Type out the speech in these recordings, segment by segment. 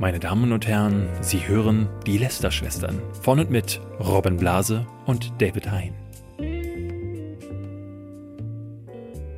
Meine Damen und Herren, Sie hören die Lester-Schwestern von und mit Robin Blase und David Hein.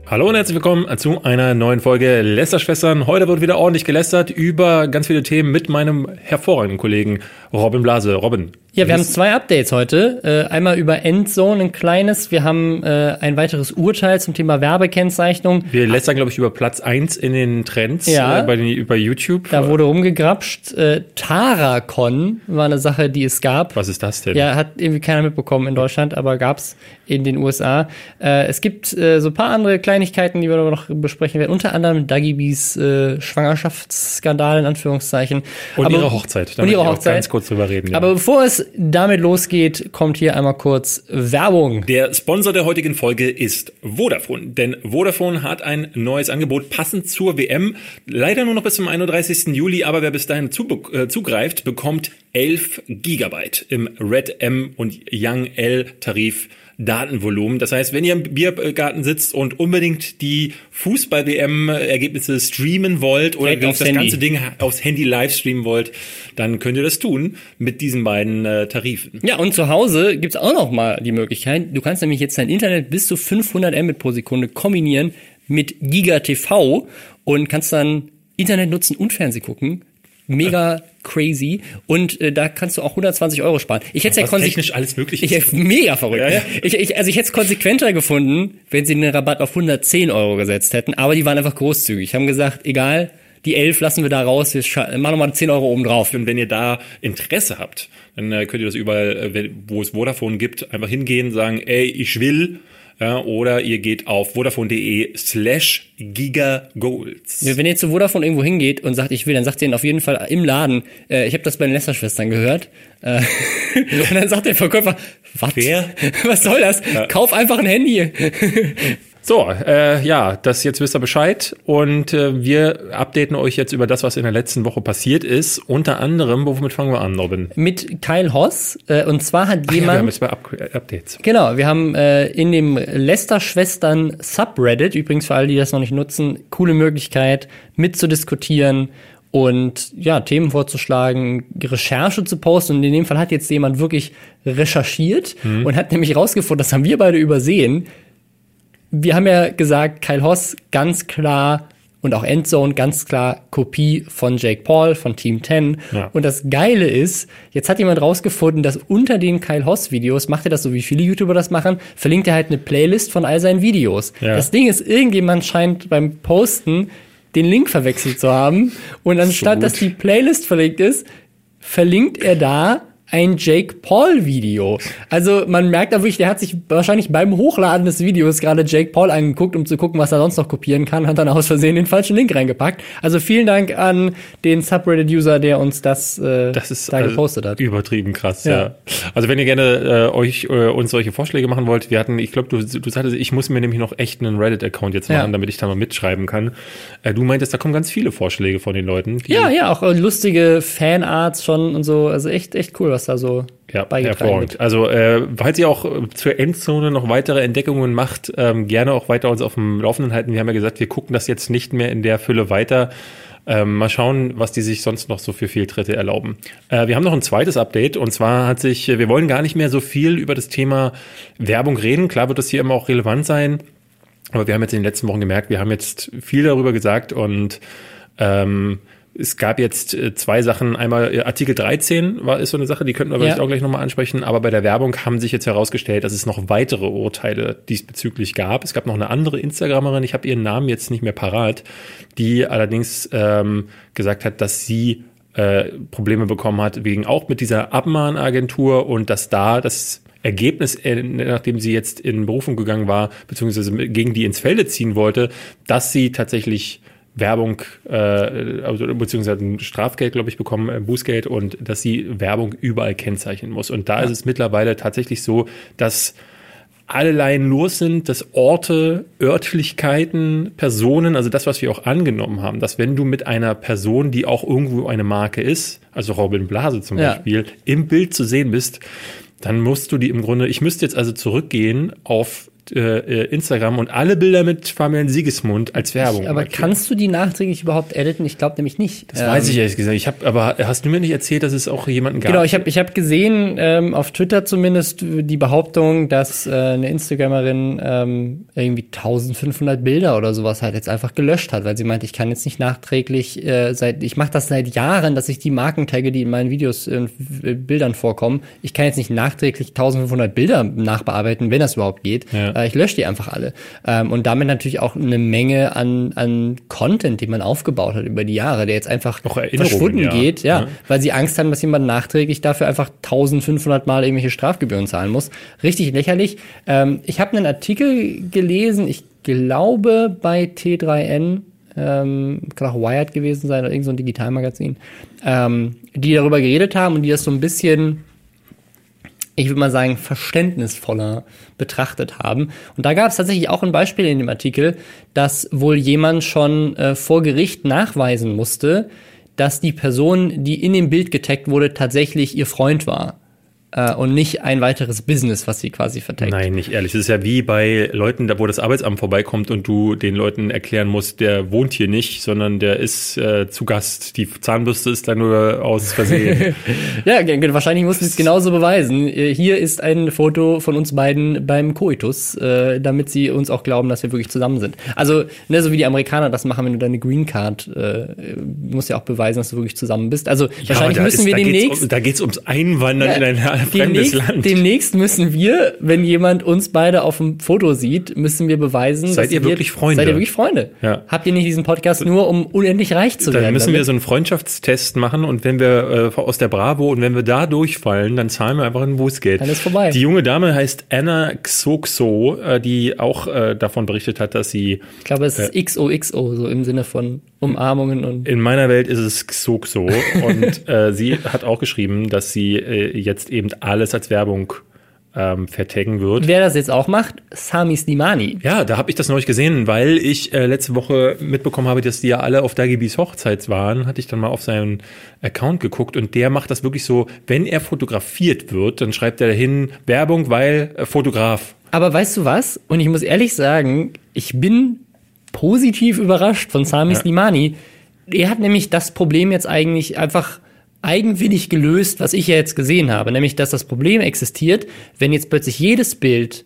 Hallo und herzlich willkommen zu einer neuen Folge Lästerschwestern. Heute wird wieder ordentlich gelästert über ganz viele Themen mit meinem hervorragenden Kollegen Robin Blase. Robin. Ja, wir haben zwei Updates heute. Äh, einmal über Endzone, ein kleines. Wir haben äh, ein weiteres Urteil zum Thema Werbekennzeichnung. Wir lästern, glaube ich, über Platz eins in den Trends Ja. äh, bei, den, bei YouTube. Da wurde rumgegrapscht. Äh, Taracon war eine Sache, die es gab. Was ist das denn? Ja, hat irgendwie keiner mitbekommen in Deutschland, aber gab's in den USA. Äh, es gibt äh, so ein paar andere Kleinigkeiten, die wir noch besprechen werden. Unter anderem Dagi B's äh, Schwangerschaftsskandal in Anführungszeichen. und aber, ihre Hochzeit. Da Und ihre Hochzeit. Ganz kurz drüber reden. ja. Aber bevor es damit losgeht, kommt hier einmal kurz Werbung. Der Sponsor der heutigen Folge ist Vodafone, denn Vodafone hat ein neues Angebot passend zur WM. Leider nur noch bis zum 31. Juli, aber wer bis dahin äh, zugreift, bekommt 11 Gigabyte im Red M und Young L Tarif. Datenvolumen. Das heißt, wenn ihr im Biergarten sitzt und unbedingt die Fußball-WM-Ergebnisse streamen wollt oder das Handy. ganze Ding aufs Handy live streamen wollt, dann könnt ihr das tun mit diesen beiden äh, Tarifen. Ja, und zu Hause gibt's auch noch mal die Möglichkeit, du kannst nämlich jetzt dein Internet bis zu 500 Mbit pro Sekunde kombinieren mit Giga TV und kannst dann Internet nutzen und Fernsehen gucken. Mega crazy. Und äh, da kannst du auch 120 Euro sparen. Ich hätte ja konsequent. technisch alles möglich Ich, mega verrückt. Ja, ja. Ich, ich, also ich hätte es konsequenter gefunden, wenn sie den Rabatt auf 110 Euro gesetzt hätten, aber die waren einfach großzügig. Haben gesagt, egal, die 11 lassen wir da raus, wir machen nochmal 10 Euro oben drauf. Und wenn ihr da Interesse habt, dann äh, könnt ihr das überall, äh, wo es Vodafone gibt, einfach hingehen, sagen, ey, ich will. Ja, oder ihr geht auf vodafone.de slash gigagolds. Wenn ihr zu Vodafone irgendwo hingeht und sagt, ich will, dann sagt ihr ihnen auf jeden Fall im Laden, äh, ich habe das bei den Lester-Schwestern gehört. Äh, und dann sagt der Verkäufer, was? Wer? Was soll das? Kauf einfach ein Handy. So, äh, ja, das jetzt wisst ihr Bescheid. Und äh, wir updaten euch jetzt über das, was in der letzten Woche passiert ist. Unter anderem, womit fangen wir an, Robin? Mit Kyle Hoss. Äh, und zwar hat Ja, wir haben jemand... jetzt zwei Up Updates. Genau, wir haben äh, in dem Lester-Schwestern Subreddit, übrigens für alle, die das noch nicht nutzen, coole Möglichkeit mitzudiskutieren und ja, Themen vorzuschlagen, Recherche zu posten. Und in dem Fall hat jetzt jemand wirklich recherchiert und hat nämlich rausgefunden, das haben wir beide übersehen. Wir haben ja gesagt, Kyle Hoss ganz klar und auch Endzone ganz klar Kopie von Jake Paul von Team 10. Ja. Und das Geile ist, jetzt hat jemand rausgefunden, dass unter den Kyle Hoss Videos, macht er das so wie viele YouTuber das machen, verlinkt er halt eine Playlist von all seinen Videos. Ja. Das Ding ist, irgendjemand scheint beim Posten den Link verwechselt zu haben. Und anstatt, gut. dass die Playlist verlinkt ist, verlinkt er da ein Jake Paul Video. Also man merkt da wirklich, der hat sich wahrscheinlich beim Hochladen des Videos gerade Jake Paul angeguckt, um zu gucken, was er sonst noch kopieren kann, hat dann aus Versehen den falschen Link reingepackt. Also vielen Dank an den Subreddit-User, der uns das, äh, Das ist da also gepostet hat. übertrieben krass, ja. Ja. Also wenn ihr gerne äh, euch äh, uns solche Vorschläge machen wollt, wir hatten, ich glaube, du, du sagtest, ich muss mir nämlich noch echt einen Reddit-Account jetzt Ja. machen, damit ich da mal mitschreiben kann. Äh, du meintest, da kommen ganz viele Vorschläge von den Leuten. Ja, ja, auch äh, lustige Fanarts schon und so. Also echt, echt cool, was da so Ja, beigetragen wird. Also, äh, falls ihr auch äh, zur Endzone noch weitere Entdeckungen macht, ähm, gerne auch weiter uns auf dem Laufenden halten. Wir haben ja gesagt, wir gucken das jetzt nicht mehr in der Fülle weiter. Ähm, mal schauen, was die sich sonst noch so für Fehltritte erlauben. Äh, wir haben noch ein zweites Update und zwar hat sich, äh, wir wollen gar nicht mehr so viel über das Thema Werbung reden. Klar wird das hier immer auch relevant sein, aber wir haben jetzt in den letzten Wochen gemerkt, wir haben jetzt viel darüber gesagt und ähm, es gab jetzt äh, zwei Sachen. Einmal äh, Artikel 13 war ist so eine Sache, die könnten wir vielleicht Ja. auch gleich nochmal ansprechen. Aber bei der Werbung haben sich jetzt herausgestellt, dass es noch weitere Urteile diesbezüglich gab. Es gab noch eine andere Instagramerin, ich habe ihren Namen jetzt nicht mehr parat, die allerdings ähm, gesagt hat, dass sie äh, Probleme bekommen hat, wegen auch mit dieser Abmahnagentur und dass da das Ergebnis, äh, nachdem sie jetzt in Berufung gegangen war, beziehungsweise gegen die ins Felde ziehen wollte, dass sie tatsächlich Werbung, äh, also, beziehungsweise ein Strafgeld, glaube ich, bekommen, äh, Bußgeld und dass sie Werbung überall kennzeichnen muss. Und da ist es mittlerweile tatsächlich so, dass allerlei los sind, dass Orte, Örtlichkeiten, Personen, also das, was wir auch angenommen haben, dass wenn du mit einer Person, die auch irgendwo eine Marke ist, also Robin Blase zum Ja. Beispiel, im Bild zu sehen bist, dann musst du die im Grunde, ich müsste jetzt also zurückgehen auf äh, Instagram und alle Bilder mit Fabian Siegesmund als Werbung. Aber markiert. kannst du die nachträglich überhaupt editen? Ich glaube nämlich nicht. Ähm, Das weiß ich ehrlich gesagt. Ich habe, aber hast du mir nicht erzählt, dass es auch jemanden gab? Genau, ich habe ich hab gesehen, ähm, auf Twitter zumindest, die Behauptung, dass äh, eine Instagramerin ähm, irgendwie 1500 Bilder oder sowas halt jetzt einfach gelöscht hat, weil sie meint, ich kann jetzt nicht nachträglich, äh, seit ich mache das seit Jahren, dass ich die Marken tagge, die in meinen Videos äh, Bildern vorkommen. Ich kann jetzt nicht nachträglich 1500 Bilder nachbearbeiten, wenn das überhaupt geht. Ja. Äh, ich lösche die einfach alle. Ähm, und damit natürlich auch eine Menge an, an Content, den man aufgebaut hat über die Jahre, der jetzt einfach verschwunden ja. geht, ja, Ja. weil sie Angst haben, dass jemand nachträglich dafür einfach 1500 Mal irgendwelche Strafgebühren zahlen muss. Richtig lächerlich. Ähm, ich habe einen Artikel gelesen, ich glaube bei T3N, ähm, kann auch Wired gewesen sein oder irgend so ein Digitalmagazin, ähm, die darüber geredet haben und die das so ein bisschen ich würde mal sagen, verständnisvoller betrachtet haben. Und da gab es tatsächlich auch ein Beispiel in dem Artikel, dass wohl jemand schon äh, vor Gericht nachweisen musste, dass die Person, die in dem Bild getaggt wurde, tatsächlich ihr Freund war. Äh, und nicht ein weiteres Business, was sie quasi vertaggt. Nein, nicht ehrlich. Das ist ja wie bei Leuten, da wo das Arbeitsamt vorbeikommt und du den Leuten erklären musst, der wohnt hier nicht, sondern der ist äh, zu Gast. Die Zahnbürste ist da nur aus Versehen. Ja, wahrscheinlich mussten sie es genauso beweisen. Äh, Hier ist ein Foto von uns beiden beim Koitus, äh, damit sie uns auch glauben, dass wir wirklich zusammen sind. Also, ne, so wie die Amerikaner das machen, wenn du deine Green Card, äh, musst ja auch beweisen, dass du wirklich zusammen bist. Also, wahrscheinlich da müssen ist, wir demnächst Um, da geht's ums Einwandern in ein fremdes demnächst, Land. demnächst müssen wir, wenn jemand uns beide auf dem Foto sieht, müssen wir beweisen, Seid dass ihr wir, wirklich Freunde? Seid ihr wirklich Freunde? Ja. Habt ihr nicht diesen Podcast nur, um unendlich reich zu Dann werden? müssen wir damit? so einen Freundschaftstest machen und wenn wir äh, aus der Bravo und wenn wir da durchfallen, dann zahlen wir einfach ein Bußgeld. Dann ist vorbei. Die junge Dame heißt Anna Xoxo, äh, die auch äh, davon berichtet hat, dass sie ich glaube, es ist XOXO, so im Sinne von Umarmungen und in meiner Welt ist es Xoxo und äh, sie hat auch geschrieben, dass sie äh, jetzt eben alles als Werbung ähm, vertaggen wird. Wer das jetzt auch macht, Sami Slimani. Ja, da habe ich das neulich gesehen, weil ich äh, letzte Woche mitbekommen habe, dass die ja alle auf Dagibis Hochzeit waren, hatte ich dann mal auf seinen Account geguckt und der macht das wirklich so, wenn er fotografiert wird, dann schreibt er dahin Werbung, weil äh, Fotograf. Aber weißt du was? Und ich muss ehrlich sagen, ich bin positiv überrascht von Sami Ja. Slimani. Er hat nämlich das Problem jetzt eigentlich einfach eigenwillig gelöst, was ich ja jetzt gesehen habe. Nämlich, dass das Problem existiert, wenn jetzt plötzlich jedes Bild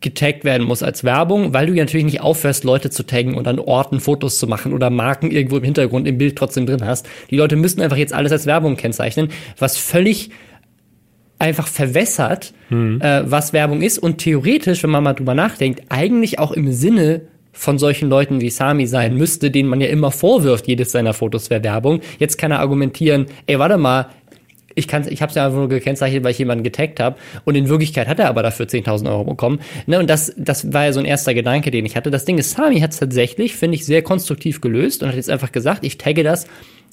getaggt werden muss als Werbung, weil du ja natürlich nicht aufhörst, Leute zu taggen und an Orten Fotos zu machen oder Marken irgendwo im Hintergrund im Bild trotzdem drin hast. Die Leute müssen einfach jetzt alles als Werbung kennzeichnen, was völlig einfach verwässert, äh, was Werbung ist und theoretisch, wenn man mal drüber nachdenkt, eigentlich auch im Sinne von solchen Leuten wie Sami sein müsste, denen man ja immer vorwirft, jedes seiner Fotos wäre Werbung. Jetzt kann er argumentieren, ey, warte mal, ich kann, ich habe es ja einfach nur gekennzeichnet, weil ich jemanden getaggt habe. Und in Wirklichkeit hat er aber dafür 10.000 Euro bekommen. Ne, und das, das war ja so ein erster Gedanke, den ich hatte. Das Ding ist, Sami hat es tatsächlich, finde ich, sehr konstruktiv gelöst und hat jetzt einfach gesagt, ich tagge das.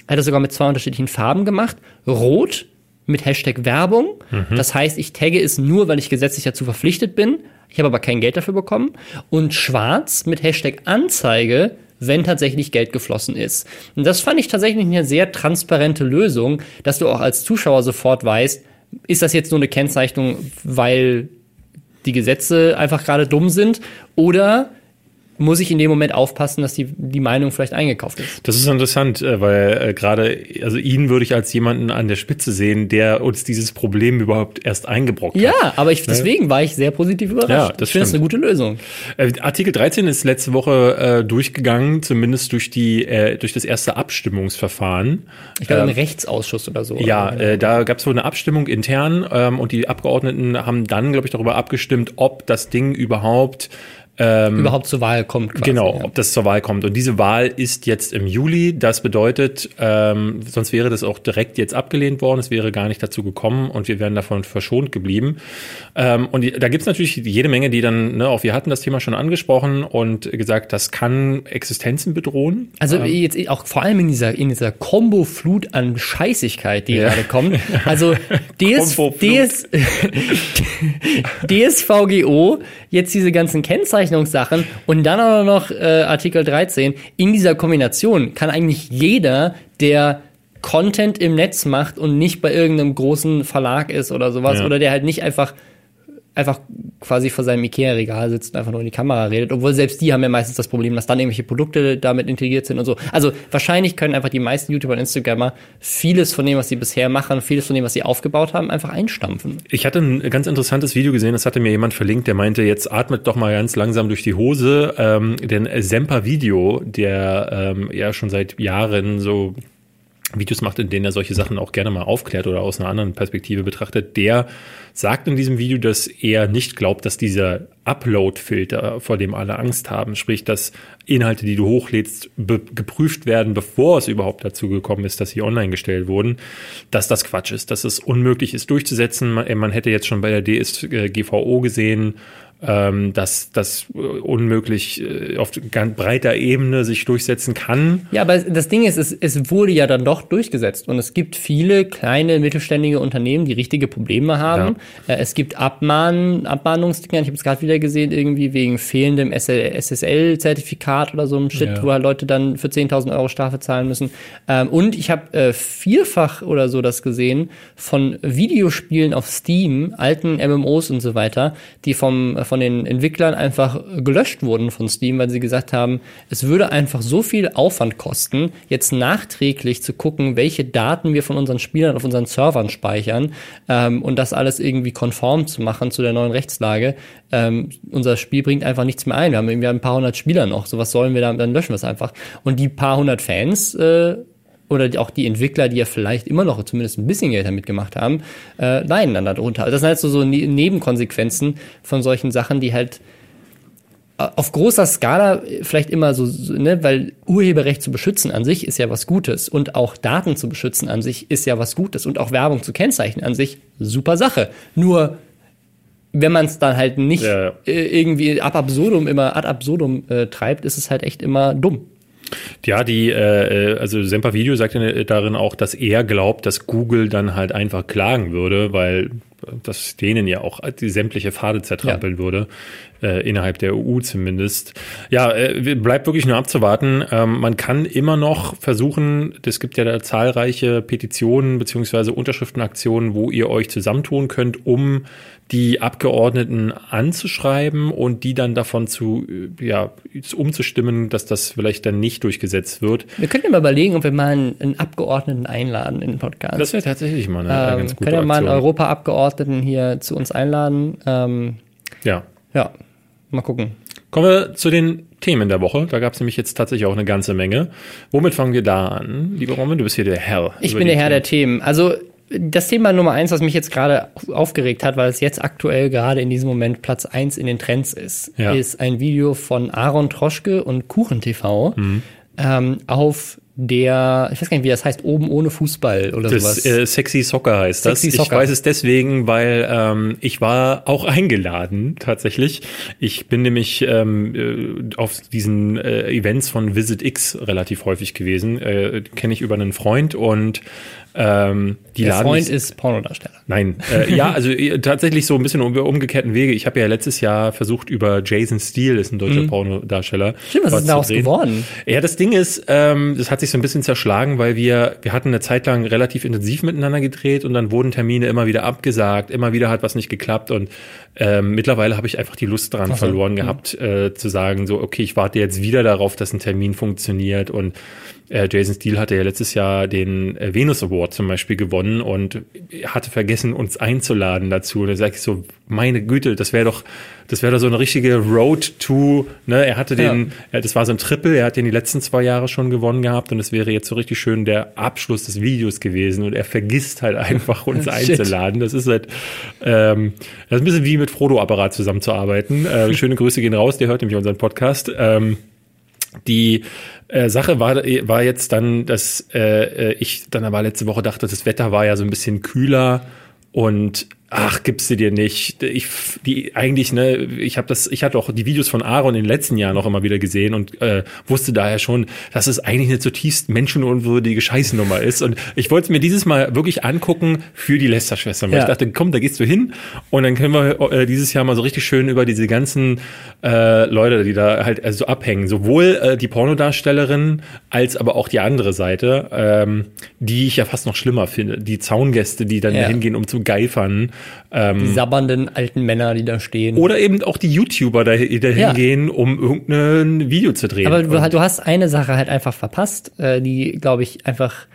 Er hat das sogar mit zwei unterschiedlichen Farben gemacht. Rot mit Hashtag Werbung. Das heißt, ich tagge es nur, weil ich gesetzlich dazu verpflichtet bin. Ich habe aber kein Geld dafür bekommen. Und schwarz mit Hashtag Anzeige, wenn tatsächlich Geld geflossen ist. Und das fand ich tatsächlich eine sehr transparente Lösung, dass du auch als Zuschauer sofort weißt, ist das jetzt nur eine Kennzeichnung, weil die Gesetze einfach gerade dumm sind oder muss ich in dem Moment aufpassen, dass die, die Meinung vielleicht eingekauft ist. Das ist interessant, äh, weil äh, gerade, also ihn würde ich als jemanden an der Spitze sehen, der uns dieses Problem überhaupt erst eingebrockt hat. Ja, aber ich, deswegen war ich sehr positiv überrascht. Ja, das ich finde es eine gute Lösung. Äh, Artikel 13 ist letzte Woche äh, durchgegangen, zumindest durch die äh, durch das erste Abstimmungsverfahren. Ich glaube, Ähm, im Rechtsausschuss oder so. Ja, äh, da gab es wohl eine Abstimmung intern ähm, und die Abgeordneten haben dann, glaube ich, darüber abgestimmt, ob das Ding überhaupt überhaupt zur Wahl kommt. Quasi, Genau, Ja. ob das zur Wahl kommt. Und diese Wahl ist jetzt im Juli. Das bedeutet, ähm, sonst wäre das auch direkt jetzt abgelehnt worden. Es wäre gar nicht dazu gekommen und wir wären davon verschont geblieben. Ähm, und die, da gibt's natürlich jede Menge, die dann, ne, auch wir hatten das Thema schon angesprochen und gesagt, das kann Existenzen bedrohen. Also jetzt auch vor allem in dieser in dieser Kombo-Flut an Scheißigkeit, die Ja. gerade kommt. Also DS. DS, DSVGO, jetzt diese ganzen Kennzeichnungssachen und dann auch noch äh, Artikel 13. In dieser Kombination kann eigentlich jeder, der Content im Netz macht und nicht bei irgendeinem großen Verlag ist oder sowas Ja. oder der halt nicht einfach einfach quasi vor seinem Ikea-Regal sitzt und einfach nur in die Kamera redet, obwohl selbst die haben ja meistens das Problem, dass dann irgendwelche Produkte damit integriert sind und so. Also wahrscheinlich können einfach die meisten YouTuber und Instagrammer vieles von dem, was sie bisher machen, vieles von dem, was sie aufgebaut haben, einfach einstampfen. Ich hatte ein ganz interessantes Video gesehen, das hatte mir jemand verlinkt, der meinte, jetzt atmet doch mal ganz langsam durch die Hose. Ähm, denn Semper Video, der ähm, ja schon seit Jahren so Videos macht, in denen er solche Sachen auch gerne mal aufklärt oder aus einer anderen Perspektive betrachtet, der sagt in diesem Video, dass er nicht glaubt, dass dieser Upload-Filter, vor dem alle Angst haben, sprich, dass Inhalte, die du hochlädst, geprüft werden, bevor es überhaupt dazu gekommen ist, dass sie online gestellt wurden, dass das Quatsch ist, dass es unmöglich ist durchzusetzen. Man, man hätte jetzt schon bei der DSGVO gesehen, ähm, dass das äh, unmöglich äh, auf ganz breiter Ebene sich durchsetzen kann. Ja, aber das Ding ist, es, es wurde ja dann doch durchgesetzt und es gibt viele kleine mittelständige Unternehmen, die richtige Probleme haben. Ja. Äh, es gibt Abmahn, Abmahnungsdinger, ich habe es gerade wieder gesehen, irgendwie wegen fehlendem SSL-Zertifikat oder so einem Shit, ja. wo halt Leute dann für 10.000 Euro Strafe zahlen müssen. Ähm, und ich habe äh, vierfach oder so das gesehen von Videospielen auf Steam, alten MMOs und so weiter, die vom von den Entwicklern einfach gelöscht wurden von Steam, weil sie gesagt haben, es würde einfach so viel Aufwand kosten, jetzt nachträglich zu gucken, welche Daten wir von unseren Spielern auf unseren Servern speichern ähm, und das alles irgendwie konform zu machen zu der neuen Rechtslage. Ähm, unser Spiel bringt einfach nichts mehr ein. Wir haben irgendwie ein paar hundert Spieler noch. So was sollen wir da, dann löschen wir es einfach. Und die paar hundert Fans äh, oder auch die Entwickler, die ja vielleicht immer noch zumindest ein bisschen Geld damit gemacht haben, äh, leiden dann darunter. Das sind halt so, so ne-, Nebenkonsequenzen von solchen Sachen, die halt äh, auf großer Skala vielleicht immer so, ne, weil Urheberrecht zu beschützen an sich ist ja was Gutes und auch Daten zu beschützen an sich ist ja was Gutes und auch Werbung zu kennzeichnen an sich super Sache. Nur wenn man es dann halt nicht ja. Äh, irgendwie ab absurdum immer ad absurdum äh, treibt, ist es halt echt immer dumm. Ja, die, äh, also Semper Video sagt ja darin auch, dass er glaubt, dass Google dann halt einfach klagen würde, weil das denen ja auch die sämtliche Pfade zertrampeln ja. würde, äh, innerhalb der EU zumindest. Ja, äh, bleibt wirklich nur abzuwarten. Ähm, man kann immer noch versuchen, es gibt ja da zahlreiche Petitionen beziehungsweise Unterschriftenaktionen, wo ihr euch zusammentun könnt, um die Abgeordneten anzuschreiben und die dann davon zu, äh, ja, umzustimmen, dass das vielleicht dann nicht durchgesetzt wird. Wir könnten mal überlegen, ob wir mal einen, einen Abgeordneten einladen in den Podcast. Das wäre tatsächlich mal eine, ähm, ganz gute Können wir mal einen Europaabgeordneten hier zu uns einladen? Ähm, ja. Ja, mal gucken. Kommen wir zu den Themen der Woche. Da gab es nämlich jetzt tatsächlich auch eine ganze Menge. Womit fangen wir da an? Lieber Roman, du bist hier der Herr. Ich bin der Herr Themen. der Themen. Also das Thema Nummer eins, was mich jetzt gerade aufgeregt hat, weil es jetzt aktuell gerade in diesem Moment Platz eins in den Trends ist, ja. ist ein Video von Aaron Troschke und KuchenTV mhm. ähm, auf der, ich weiß gar nicht, wie das heißt, oben ohne Fußball oder das, sowas. Äh, Sexy Soccer heißt Sexy das. Soccer. Ich weiß es deswegen, weil ähm, ich war auch eingeladen tatsächlich. Ich bin nämlich ähm, äh, auf diesen äh, Events von Visit X relativ häufig gewesen. Äh, Kenne ich über einen Freund und ähm, die Der Freund ist Pornodarsteller. Nein, äh, ja, also äh, tatsächlich so ein bisschen um, umgekehrten Wege. Ich habe ja letztes Jahr versucht über Jason Steele, ist ein deutscher mhm. Pornodarsteller. Stimmt, was ist daraus geworden? Ja, das Ding ist, ähm, das hat sich so ein bisschen zerschlagen, weil wir wir hatten eine Zeit lang relativ intensiv miteinander gedreht und dann wurden Termine immer wieder abgesagt, immer wieder hat was nicht geklappt und ähm, mittlerweile habe ich einfach die Lust daran Ach, verloren gehabt, äh, zu sagen so, okay, ich warte jetzt wieder darauf, dass ein Termin funktioniert und äh, Jason Steele hatte ja letztes Jahr den äh, Venus Award zum Beispiel gewonnen und hatte vergessen, uns einzuladen dazu. Und da sage ich so, meine Güte, das wäre doch, das wäre doch so eine richtige Road to, ne, er hatte den, ja. das war so ein Triple, er hat den die letzten zwei Jahre schon gewonnen gehabt und es wäre jetzt so richtig schön der Abschluss des Videos gewesen und er vergisst halt einfach, uns einzuladen. Das ist halt, ähm, das ist ein bisschen wie mit Frodo-Apparat zusammenzuarbeiten. Äh, schöne Grüße gehen raus, der hört nämlich unseren Podcast. Ähm, die äh, Sache war, war jetzt dann, dass äh, äh, ich dann aber letzte Woche dachte, das Wetter war ja so ein bisschen kühler und ach, gibst du dir nicht. Ich, die eigentlich, ne, ich habe das, ich hatte auch die Videos von Aaron in den letzten Jahren noch immer wieder gesehen und äh, wusste daher schon, dass es eigentlich eine zutiefst menschenunwürdige Scheißnummer ist. Und ich wollte es mir dieses Mal wirklich angucken für die Lester-Schwestern, weil ja. ich dachte, komm, da gehst du hin und dann können wir äh, dieses Jahr mal so richtig schön über diese ganzen äh, Leute, die da halt also abhängen, sowohl äh, die Pornodarstellerin als aber auch die andere Seite, ähm, die ich ja fast noch schlimmer finde, die Zaungäste, die dann ja. hingehen, um zu geifern Ähm, die sabbernden alten Männer, die da stehen. Oder eben auch die YouTuber, die da hingehen, ja. um irgendein Video zu drehen. Aber du, du, hast eine Sache halt einfach verpasst, äh, die, glaube ich, einfach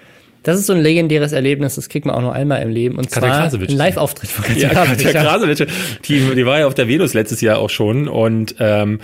das ist so ein legendäres Erlebnis, das kriegt man auch nur einmal im Leben. Und Katja zwar ein Live-Auftritt von Katja, ja, Katja Krasowitsch. Die, die war ja auf der Venus letztes Jahr auch schon und ähm,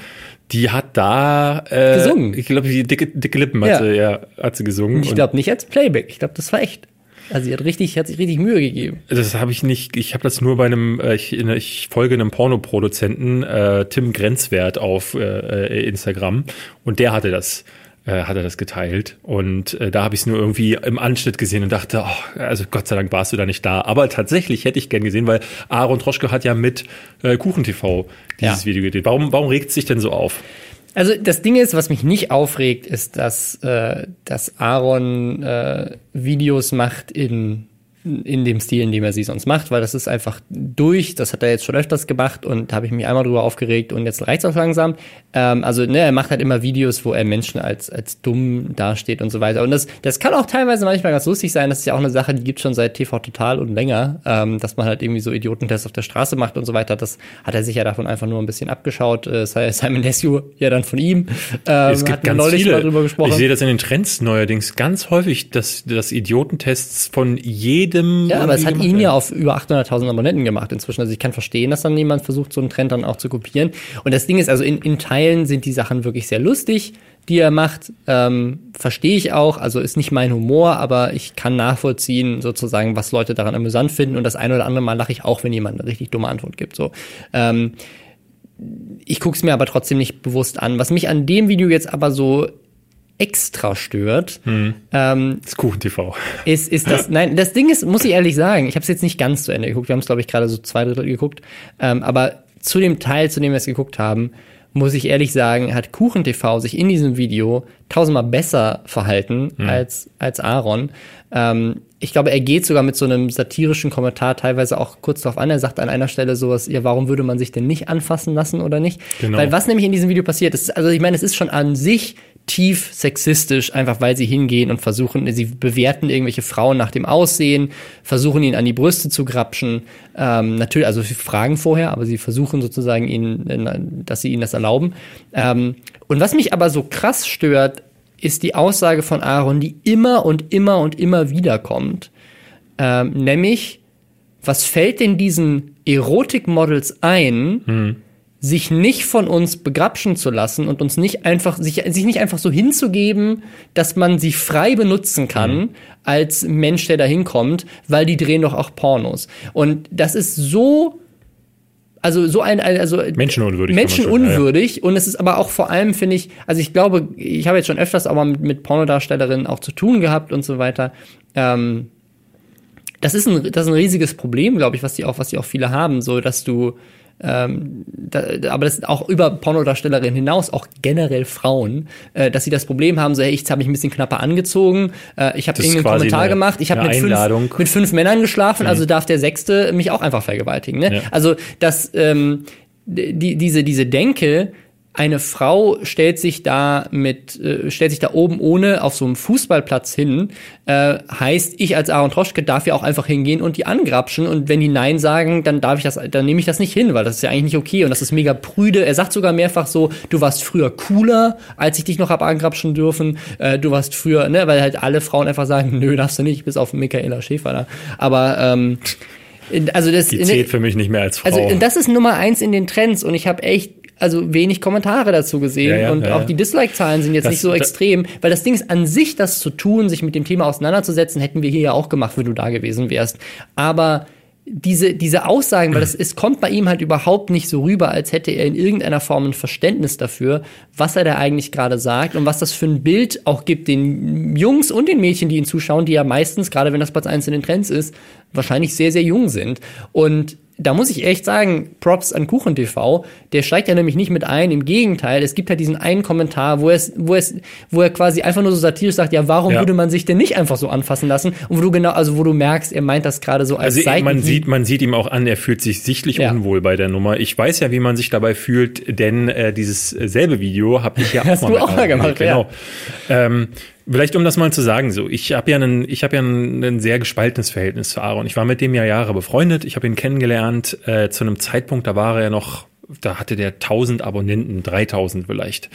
die hat da äh, gesungen. Ich glaube, die dicke, dicke Lippen hat, ja. sie, ja, hat sie gesungen. Ich glaube nicht als Playback. Ich glaube, das war echt. Also sie hat richtig, hat sich richtig Mühe gegeben. Das habe ich nicht. Ich habe das nur bei einem. Äh, ich, ich folge einem Pornoproduzenten, äh, Tim Grenzwert auf äh, äh Instagram, und der hatte das äh, hat er das geteilt. Und äh, da habe ich es nur irgendwie im Anschnitt gesehen und dachte, oh, also Gott sei Dank warst du da nicht da. Aber tatsächlich hätte ich gern gesehen, weil Aaron Troschke hat ja mit äh, KuchenTV dieses ja. Video gedreht. Warum, warum regt es sich denn so auf? Also das Ding ist, was mich nicht aufregt, ist, dass, äh, dass Aaron äh, Videos macht in in dem Stil, in dem er sie sonst macht, weil das ist einfach durch. Das hat er jetzt schon öfters gemacht und da habe ich mich einmal drüber aufgeregt und jetzt reicht's auch langsam. Ähm, also ne, er macht halt immer Videos, wo er Menschen als als dumm dasteht und so weiter. Und das das kann auch teilweise manchmal ganz lustig sein. Das ist ja auch eine Sache, die gibt schon seit TV Total und länger, ähm, dass man halt irgendwie so Idiotentests auf der Straße macht und so weiter. Das hat er sich ja davon einfach nur ein bisschen abgeschaut. Äh, Simon Desue ja dann von ihm. Ähm, es gibt ganz neulich viele. Ich sehe das in den Trends neuerdings ganz häufig, dass dass Idiotentests von jedem jedem. Ja, aber es hat ihn ja auf über 800.000 Abonnenten gemacht inzwischen. Also ich kann verstehen, dass dann jemand versucht, so einen Trend dann auch zu kopieren. Und das Ding ist, also in, in Teilen sind die Sachen wirklich sehr lustig, die er macht. Ähm, Verstehe ich auch. Also ist nicht mein Humor, aber ich kann nachvollziehen, sozusagen, was Leute daran amüsant finden. Und das eine oder andere Mal lache ich auch, wenn jemand eine richtig dumme Antwort gibt. So. Ähm, ich gucke es mir aber trotzdem nicht bewusst an. Was mich an dem Video jetzt aber so extra stört. Hm. Ähm, das Kuchen-TV. Ist, ist das, nein, das Ding ist, muss ich ehrlich sagen, ich habe es jetzt nicht ganz zu Ende geguckt. Wir haben es, glaube ich, gerade so zwei Drittel geguckt. Ähm, aber zu dem Teil, zu dem wir es geguckt haben, muss ich ehrlich sagen, hat Kuchen-TV sich in diesem Video tausendmal besser verhalten hm. als, als Aaron. Ähm, ich glaube, er geht sogar mit so einem satirischen Kommentar teilweise auch kurz darauf an. Er sagt an einer Stelle sowas, ja, warum würde man sich denn nicht anfassen lassen oder nicht? Genau. Weil was nämlich in diesem Video passiert, ist, also ich meine, es ist schon an sich tief sexistisch, einfach weil sie hingehen und versuchen, sie bewerten irgendwelche Frauen nach dem Aussehen, versuchen ihnen an die Brüste zu grapschen. Ähm, natürlich, also sie fragen vorher, aber sie versuchen sozusagen ihnen, dass sie ihnen das erlauben. Ähm, und was mich aber so krass stört, ist die Aussage von Aaron, die immer und immer und immer wieder kommt. Ähm, nämlich, was fällt denn diesen Erotik-Models ein, hm sich nicht von uns begrapschen zu lassen und uns nicht einfach, sich, sich nicht einfach so hinzugeben, dass man sie frei benutzen kann mhm. als Mensch, der da hinkommt, weil die drehen doch auch Pornos. Und das ist so, also so ein, also menschenunwürdig. Menschenunwürdig. Ja, ja. Und es ist aber auch vor allem, finde ich, also ich glaube, ich habe jetzt schon öfters aber mit, mit Pornodarstellerinnen auch zu tun gehabt und so weiter. Ähm, das ist ein, das ist ein riesiges Problem, glaube ich, was die auch, was die auch viele haben, so dass du ähm, da, aber das ist auch über Pornodarstellerinnen hinaus, auch generell Frauen, äh, dass sie das Problem haben, so, hey, ich habe mich ein bisschen knapper angezogen, äh, ich habe irgendeinen Kommentar eine, gemacht, ich habe mit fünf, mit fünf Männern geschlafen, also mhm. also darf der Sechste mich auch einfach vergewaltigen. Ne? Ja. Also, dass ähm, die, diese, diese Denke, eine Frau stellt sich da mit, äh, stellt sich da oben ohne auf so einem Fußballplatz hin, äh, heißt, ich als Aaron Troschke darf ja auch einfach hingehen und die angrapschen und wenn die Nein sagen, dann darf ich das, dann nehme ich das nicht hin, weil das ist ja eigentlich nicht okay und das ist mega prüde. Er sagt sogar mehrfach so, du warst früher cooler, als ich dich noch hab angrapschen dürfen, äh, du warst früher, ne, weil halt alle Frauen einfach sagen, nö, darfst du nicht, bis auf Michaela Schäfer da. Aber ähm, also das die zählt für mich nicht mehr als Frau. Also das ist Nummer eins in den Trends und ich habe echt also wenig Kommentare dazu gesehen ja, ja, und ja, auch die Dislike-Zahlen sind jetzt das, nicht so extrem, weil das Ding ist an sich, das zu tun, sich mit dem Thema auseinanderzusetzen, hätten wir hier ja auch gemacht, wenn du da gewesen wärst. Aber diese, diese Aussagen, weil das, es kommt bei ihm halt überhaupt nicht so rüber, als hätte er in irgendeiner Form ein Verständnis dafür, was er da eigentlich gerade sagt und was das für ein Bild auch gibt den Jungs und den Mädchen, die ihn zuschauen, die ja meistens, gerade wenn das Platz 1 in den Trends ist, wahrscheinlich sehr, sehr jung sind. Und da muss ich echt sagen, Props an KuchenTV, der steigt ja nämlich nicht mit ein, im Gegenteil, es gibt halt diesen einen Kommentar, wo, es, wo, es, wo er quasi einfach nur so satirisch sagt, ja, warum ja. würde man sich denn nicht einfach so anfassen lassen? Und wo du genau, also wo du merkst, er meint das gerade so als Also man sieht, man sieht ihm auch an, er fühlt sich sichtlich ja. unwohl bei der Nummer. Ich weiß ja, wie man sich dabei fühlt, denn äh, dieses selbe Video habe ich ja auch Hast mal, du auch mal gemacht. Genau. Ja. Ähm, Vielleicht um das mal zu sagen, so ich habe ja ein ich habe ja ein, sehr gespaltenes Verhältnis zu Aaron. Ich war mit dem ja Jahre befreundet. Ich habe ihn kennengelernt äh, zu einem Zeitpunkt, da war er noch da hatte der 1000 Abonnenten, 3000 vielleicht.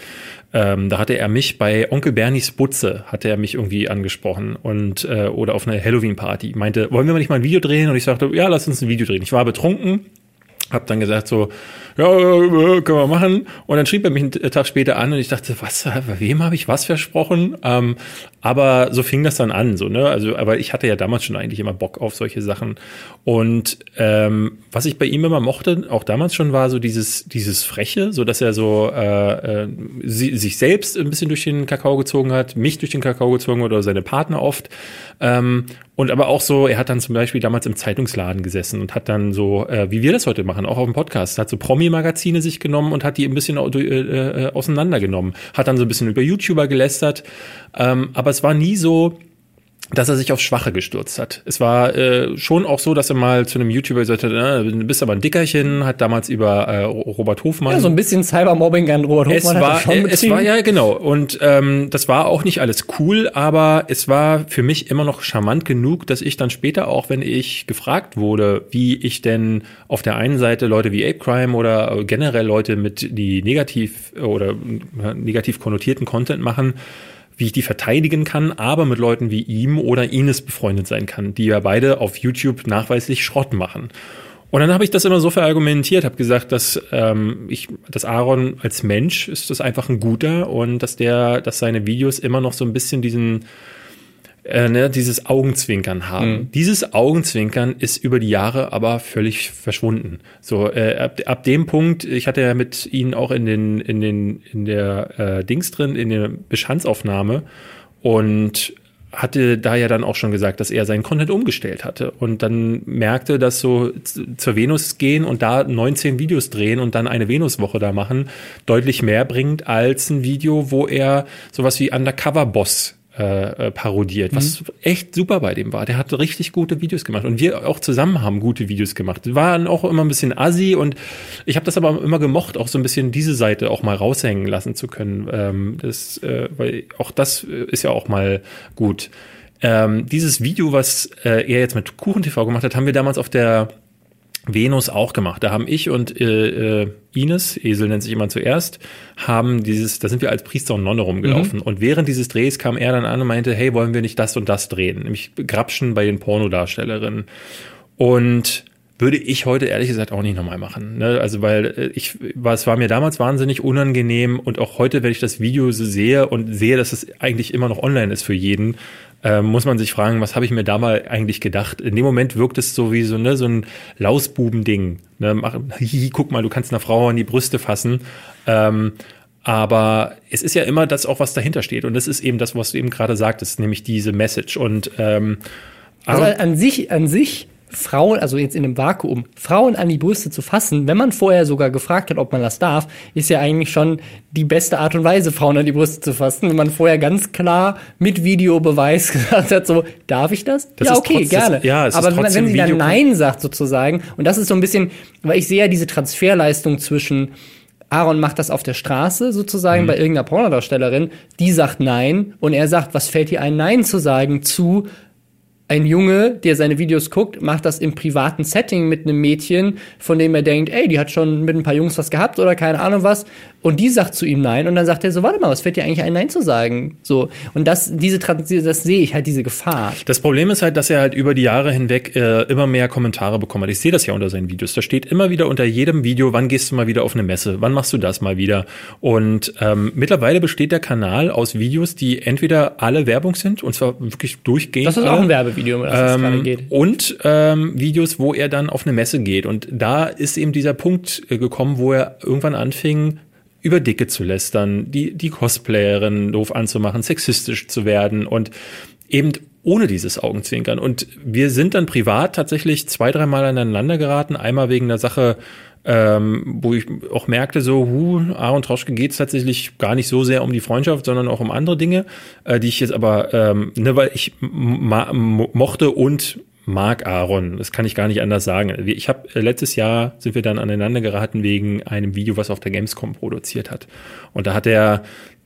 Ähm, da hatte er mich bei Onkel Bernies Butze, hatte er mich irgendwie angesprochen und äh, oder auf einer Halloween-Party. Meinte, wollen wir mal nicht mal ein Video drehen? Und ich sagte, ja, lass uns ein Video drehen. Ich war betrunken, hab dann gesagt so, ja, können wir machen. Und dann schrieb er mich einen Tag später an und ich dachte, was, wem habe ich was versprochen? Ähm, aber so fing das dann an, so, ne? Also, aber ich hatte ja damals schon eigentlich immer Bock auf solche Sachen. Und ähm, was ich bei ihm immer mochte, auch damals schon, war so dieses, dieses Freche, so dass er so äh, äh, sie, sich selbst ein bisschen durch den Kakao gezogen hat, mich durch den Kakao gezogen oder seine Partner oft. Ähm, und aber auch so, er hat dann zum Beispiel damals im Zeitungsladen gesessen und hat dann so, äh, wie wir das heute machen, auch auf dem Podcast, hat so Promi-Magazine sich genommen und hat die ein bisschen äh, äh, auseinandergenommen. Hat dann so ein bisschen über YouTuber gelästert. Ähm, aber es war nie so, dass er sich aufs Schwache gestürzt hat. Es war äh, schon auch so, dass er mal zu einem YouTuber gesagt hat, äh, du bist aber ein Dickerchen, hat damals über äh, Robert Hofmann. Ja, so ein bisschen Cybermobbing an Robert Hofmann es war, schon Es war ja genau und ähm, das war auch nicht alles cool, aber es war für mich immer noch charmant genug, dass ich dann später auch, wenn ich gefragt wurde, wie ich denn auf der einen Seite Leute wie Ape Crime oder generell Leute mit die negativ oder äh, negativ konnotierten Content machen, wie ich die verteidigen kann, aber mit Leuten wie ihm oder Ines befreundet sein kann, die ja beide auf YouTube nachweislich Schrott machen. Und dann habe ich das immer so verargumentiert, habe gesagt, dass ähm, ich, dass Aaron als Mensch ist das einfach ein guter und dass der, dass seine Videos immer noch so ein bisschen diesen äh, ne, dieses Augenzwinkern haben. Mhm. Dieses Augenzwinkern ist über die Jahre aber völlig verschwunden. So äh, ab, ab dem Punkt, ich hatte ja mit ihnen auch in den in den in der äh, Dings drin in der Bestandsaufnahme und hatte da ja dann auch schon gesagt, dass er seinen Content umgestellt hatte und dann merkte, dass so zur Venus gehen und da 19 Videos drehen und dann eine Venuswoche da machen, deutlich mehr bringt als ein Video, wo er sowas wie Undercover Boss äh, äh, parodiert, was mhm. echt super bei dem war. Der hat richtig gute Videos gemacht und wir auch zusammen haben gute Videos gemacht. Waren auch immer ein bisschen assi und ich habe das aber immer gemocht, auch so ein bisschen diese Seite auch mal raushängen lassen zu können. Ähm, das, äh, weil auch das ist ja auch mal gut. Ähm, dieses Video, was äh, er jetzt mit Kuchen TV gemacht hat, haben wir damals auf der Venus auch gemacht. Da haben ich und äh, äh, Ines, Esel nennt sich immer zuerst, haben dieses, da sind wir als Priester und Nonne rumgelaufen. Mhm. Und während dieses Drehs kam er dann an und meinte, hey, wollen wir nicht das und das drehen? Nämlich Grapschen bei den Pornodarstellerinnen. Und würde ich heute ehrlich gesagt auch nicht nochmal machen. Ne? Also weil äh, ich, es war mir damals wahnsinnig unangenehm und auch heute, wenn ich das Video so sehe und sehe, dass es eigentlich immer noch online ist für jeden, äh, muss man sich fragen, was habe ich mir da mal eigentlich gedacht? In dem Moment wirkt es so wie so, ne, so ein Lausbubending. Ne? Mach, hihi, guck mal, du kannst einer Frau an die Brüste fassen. Ähm, aber es ist ja immer das auch, was dahinter steht. Und das ist eben das, was du eben gerade sagtest, nämlich diese Message. Und ähm, also an sich, an sich Frauen, also jetzt in einem Vakuum, Frauen an die Brüste zu fassen, wenn man vorher sogar gefragt hat, ob man das darf, ist ja eigentlich schon die beste Art und Weise, Frauen an die Brüste zu fassen, wenn man vorher ganz klar mit Videobeweis gesagt hat, so, darf ich das? das ja, okay, trotz, gerne. Ja, es Aber ist wenn, wenn sie dann Nein sagt sozusagen, und das ist so ein bisschen, weil ich sehe ja diese Transferleistung zwischen Aaron macht das auf der Straße sozusagen mhm. bei irgendeiner Pornodarstellerin, die sagt Nein und er sagt, was fällt dir ein, Nein zu sagen zu ein Junge, der seine Videos guckt, macht das im privaten Setting mit einem Mädchen, von dem er denkt, ey, die hat schon mit ein paar Jungs was gehabt oder keine Ahnung was. Und die sagt zu ihm Nein. Und dann sagt er so, warte mal, was fällt dir eigentlich ein, Nein zu sagen? So. Und das, diese, das sehe ich halt, diese Gefahr. Das Problem ist halt, dass er halt über die Jahre hinweg äh, immer mehr Kommentare bekommen hat. Ich sehe das ja unter seinen Videos. Da steht immer wieder unter jedem Video, wann gehst du mal wieder auf eine Messe? Wann machst du das mal wieder? Und ähm, mittlerweile besteht der Kanal aus Videos, die entweder alle Werbung sind, und zwar wirklich durchgehend. Das ist auch ein Werbevideo, um das ähm, gerade geht. Und ähm, Videos, wo er dann auf eine Messe geht. Und da ist eben dieser Punkt äh, gekommen, wo er irgendwann anfing, über Dicke zu lästern, die, die Cosplayerin doof anzumachen, sexistisch zu werden und eben ohne dieses Augenzwinkern. Und wir sind dann privat tatsächlich zwei, dreimal aneinander geraten. Einmal wegen der Sache, ähm, wo ich auch merkte, so, hu, Aaron Troschke geht es tatsächlich gar nicht so sehr um die Freundschaft, sondern auch um andere Dinge, äh, die ich jetzt aber, ähm, ne, weil ich mochte und mag Aaron. Das kann ich gar nicht anders sagen. Ich habe äh, letztes Jahr sind wir dann aneinander geraten wegen einem Video, was auf der Gamescom produziert hat. Und da hat er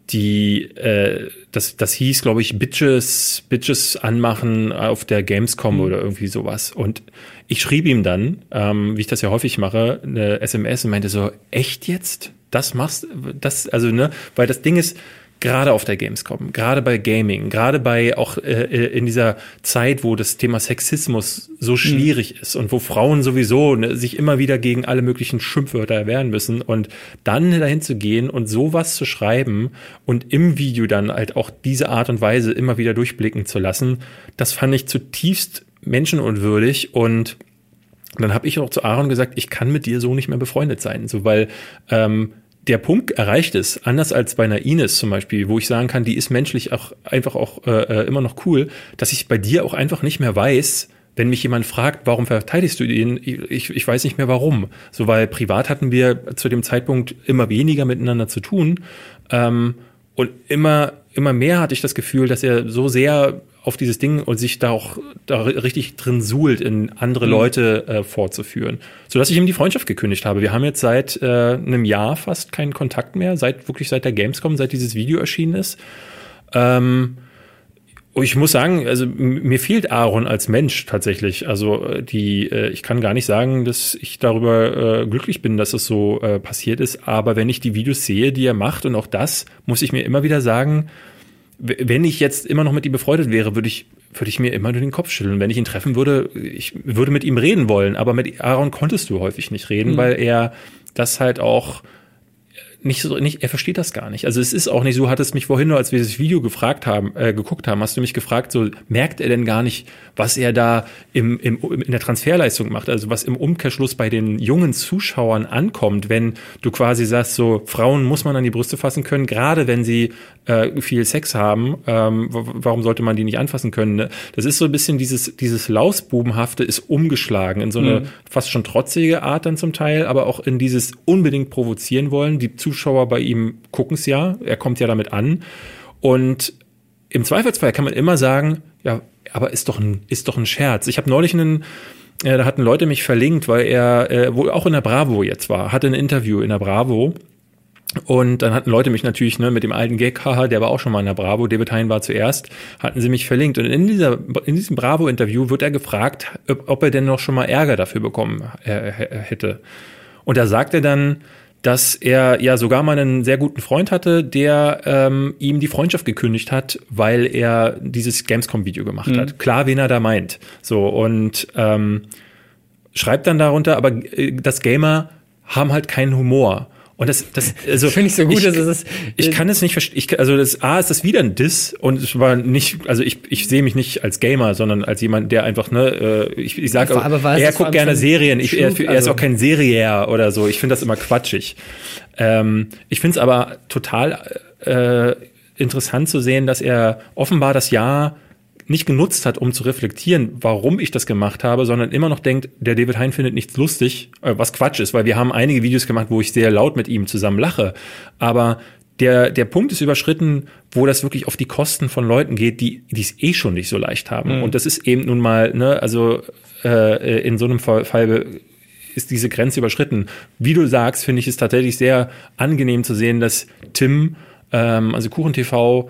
die, äh, das, das hieß, glaube ich, Bitches, Bitches anmachen auf der Gamescom mhm. oder irgendwie sowas. Und ich schrieb ihm dann, ähm, wie ich das ja häufig mache, eine SMS und meinte so, echt jetzt? Das machst, das, also, ne, weil das Ding ist, gerade auf der Gamescom, gerade bei Gaming, gerade bei auch äh, äh, in dieser Zeit, wo das Thema Sexismus so schwierig mhm. ist und wo Frauen sowieso ne, sich immer wieder gegen alle möglichen Schimpfwörter erwehren müssen und dann dahin zu gehen und sowas zu schreiben und im Video dann halt auch diese Art und Weise immer wieder durchblicken zu lassen, das fand ich zutiefst menschenunwürdig und dann habe ich auch zu Aaron gesagt, ich kann mit dir so nicht mehr befreundet sein, so weil ähm, der Punkt erreicht ist, anders als bei einer Ines zum Beispiel, wo ich sagen kann, die ist menschlich auch einfach auch äh, äh, immer noch cool, dass ich bei dir auch einfach nicht mehr weiß, wenn mich jemand fragt, warum verteidigst du ihn, ich, ich weiß nicht mehr warum. So, weil privat hatten wir zu dem Zeitpunkt immer weniger miteinander zu tun. Ähm, und immer, immer mehr hatte ich das Gefühl, dass er so sehr auf dieses Ding und sich da auch da richtig drin suhlt, in andere mhm. Leute äh, vorzuführen. Sodass ich ihm die Freundschaft gekündigt habe. Wir haben jetzt seit äh, einem Jahr fast keinen Kontakt mehr, seit wirklich seit der Gamescom, seit dieses Video erschienen ist. Ähm, ich muss sagen, also mir fehlt Aaron als Mensch tatsächlich. Also äh, die, äh, ich kann gar nicht sagen, dass ich darüber äh, glücklich bin, dass es so äh, passiert ist. Aber wenn ich die Videos sehe, die er macht und auch das, muss ich mir immer wieder sagen, wenn ich jetzt immer noch mit ihm befreundet wäre, würde ich, würde ich mir immer nur den Kopf schütteln. Wenn ich ihn treffen würde, ich würde mit ihm reden wollen. Aber mit Aaron konntest du häufig nicht reden, mhm. weil er das halt auch nicht so, nicht, er versteht das gar nicht. Also es ist auch nicht so, hat es mich vorhin nur, als wir das Video gefragt haben, äh, geguckt haben, hast du mich gefragt, so merkt er denn gar nicht, was er da im, im, in der Transferleistung macht, also was im Umkehrschluss bei den jungen Zuschauern ankommt, wenn du quasi sagst, so Frauen muss man an die Brüste fassen können, gerade wenn sie äh, viel Sex haben, ähm, warum sollte man die nicht anfassen können? Ne? Das ist so ein bisschen dieses, dieses Lausbubenhafte ist umgeschlagen in so eine mhm. fast schon trotzige Art dann zum Teil, aber auch in dieses unbedingt provozieren wollen. Die Zuschauer bei ihm gucken es ja, er kommt ja damit an. Und im Zweifelsfall kann man immer sagen, ja, aber ist doch ein, ist doch ein Scherz. Ich habe neulich einen, äh, da hatten Leute mich verlinkt, weil er äh, wohl auch in der Bravo jetzt war, hatte ein Interview in der Bravo. Und dann hatten Leute mich natürlich ne, mit dem alten Gag, haha, der war auch schon mal in der Bravo, David Hein war zuerst, hatten sie mich verlinkt. Und in, dieser, in diesem Bravo-Interview wird er gefragt, ob, ob, er denn noch schon mal Ärger dafür bekommen äh, hätte. Und da sagt er dann, dass er ja sogar mal einen sehr guten Freund hatte, der ähm, ihm die Freundschaft gekündigt hat, weil er dieses Gamescom-Video gemacht mhm. hat. Klar, wen er da meint. So, und ähm, schreibt dann darunter, aber äh, das Gamer haben halt keinen Humor. Und das, das, also finde ich so gut, ich, dass es ich kann es nicht verstehen. Also das A ist das wieder ein Diss und es war nicht, also ich, ich sehe mich nicht als Gamer, sondern als jemand, der einfach ne, äh, ich, ich sage, er guckt gerne Serien. Ich, er, er ist auch kein Seriär oder so. Ich finde das immer quatschig. Ähm, ich finde es aber total äh, interessant zu sehen, dass er offenbar das Jahr nicht genutzt hat, um zu reflektieren, warum ich das gemacht habe, sondern immer noch denkt, der David Hein findet nichts lustig, äh, was Quatsch ist, weil wir haben einige Videos gemacht, wo ich sehr laut mit ihm zusammen lache. Aber der, der Punkt ist überschritten, wo das wirklich auf die Kosten von Leuten geht, die die es eh schon nicht so leicht haben. Mhm. Und das ist eben nun mal, ne, also äh, in so einem Fall ist diese Grenze überschritten. Wie du sagst, finde ich es tatsächlich sehr angenehm zu sehen, dass Tim, ähm, also KuchenTV,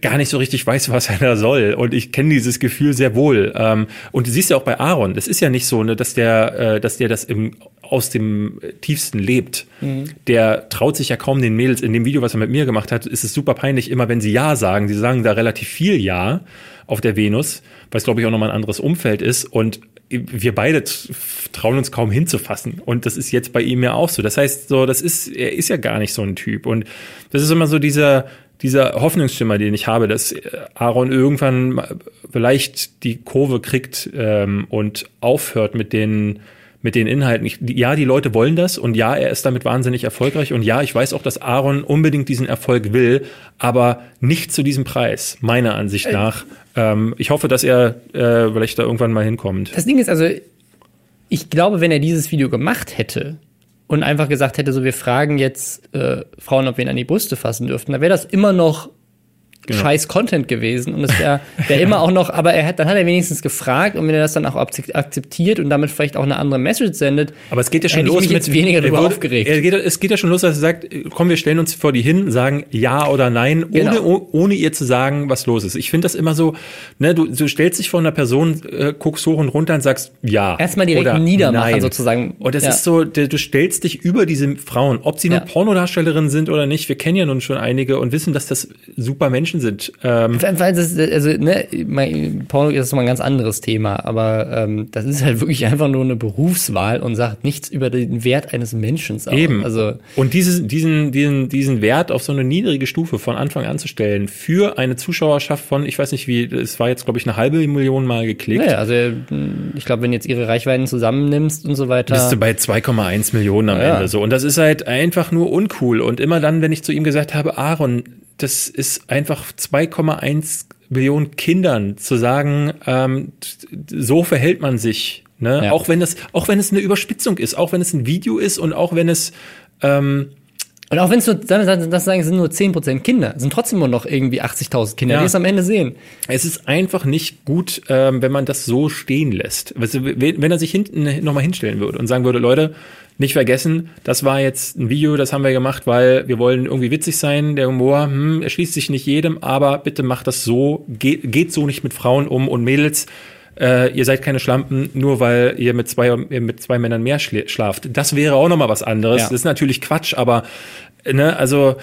gar nicht so richtig weiß, was er da soll. Und ich kenne dieses Gefühl sehr wohl. Ähm, und du siehst ja auch bei Aaron, das ist ja nicht so, ne, dass der, äh, dass der das im, aus dem tiefsten lebt. Mhm. Der traut sich ja kaum den Mädels. In dem Video, was er mit mir gemacht hat, ist es super peinlich, immer wenn sie Ja sagen. Sie sagen da relativ viel Ja auf der Venus, weil es, glaube ich, auch nochmal ein anderes Umfeld ist. Und wir beide trauen uns kaum hinzufassen. Und das ist jetzt bei ihm ja auch so. Das heißt, so, das ist, er ist ja gar nicht so ein Typ. Und das ist immer so dieser, dieser Hoffnungsschimmer, den ich habe, dass Aaron irgendwann vielleicht die Kurve kriegt ähm, und aufhört mit den mit den Inhalten. Ich, ja, die Leute wollen das und ja, er ist damit wahnsinnig erfolgreich und ja, ich weiß auch, dass Aaron unbedingt diesen Erfolg will, aber nicht zu diesem Preis, meiner Ansicht äh, nach. Ähm, ich hoffe, dass er äh, vielleicht da irgendwann mal hinkommt. Das Ding ist also, ich glaube, wenn er dieses Video gemacht hätte, und einfach gesagt hätte, so wir fragen jetzt äh, Frauen, ob wir ihn an die Brüste fassen dürften, dann wäre das immer noch genau. scheiß Content gewesen und es wäre wär immer auch noch, aber er hat, dann hat er wenigstens gefragt und wenn er das dann auch akzeptiert und damit vielleicht auch eine andere Message sendet. Aber es geht ja schon los mit jetzt weniger darüber wurde, aufgeregt. Er geht, es geht ja schon los, dass er sagt, komm, wir stellen uns vor die hin, sagen ja oder nein, genau. ohne, ohne ihr zu sagen, was los ist. Ich finde das immer so, ne, du, du stellst dich vor einer Person, äh, guckst hoch und runter und sagst ja. Erstmal direkt oder niedermachen nein. sozusagen. Und das ja. ist so, du stellst dich über diese Frauen, ob sie ja. Pornodarstellerinnen sind oder nicht. Wir kennen ja nun schon einige und wissen, dass das super Menschen sind. Ähm, das, also, ne, Porno ist mal ein ganz anderes Thema, aber ähm, das ist halt wirklich einfach nur eine Berufswahl und sagt nichts über den Wert eines Menschen aus. Eben. Also, und dieses, diesen, diesen, diesen Wert auf so eine niedrige Stufe von Anfang an zu stellen für eine Zuschauerschaft von, ich weiß nicht wie, es war jetzt, glaube ich, eine halbe Million Mal geklickt. Naja, also ich glaube, wenn jetzt ihre Reichweiten zusammennimmst und so weiter. Bist du bei 2,1 Millionen am ja. Ende so. Und das ist halt einfach nur uncool. Und immer dann, wenn ich zu ihm gesagt habe, Aaron, das ist einfach 2,1 Millionen Kindern zu sagen, ähm, so verhält man sich. Ne? Ja. Auch wenn es, auch wenn es eine Überspitzung ist, auch wenn es ein Video ist und auch wenn es ähm, und auch wenn es nur, das sagen, es sind nur 10% Kinder, sind trotzdem nur noch irgendwie 80.000 Kinder, ja. die es am Ende sehen. Es ist einfach nicht gut, ähm, wenn man das so stehen lässt. Wenn er sich hinten nochmal hinstellen würde und sagen würde, Leute, nicht vergessen, das war jetzt ein Video, das haben wir gemacht, weil wir wollen irgendwie witzig sein. Der Humor hm, erschließt sich nicht jedem, aber bitte macht das so, geht, geht so nicht mit Frauen um und Mädels. Äh, ihr seid keine Schlampen, nur weil ihr mit zwei, mit zwei Männern mehr schlaft. Das wäre auch nochmal was anderes. Ja. Das ist natürlich Quatsch, aber ne, also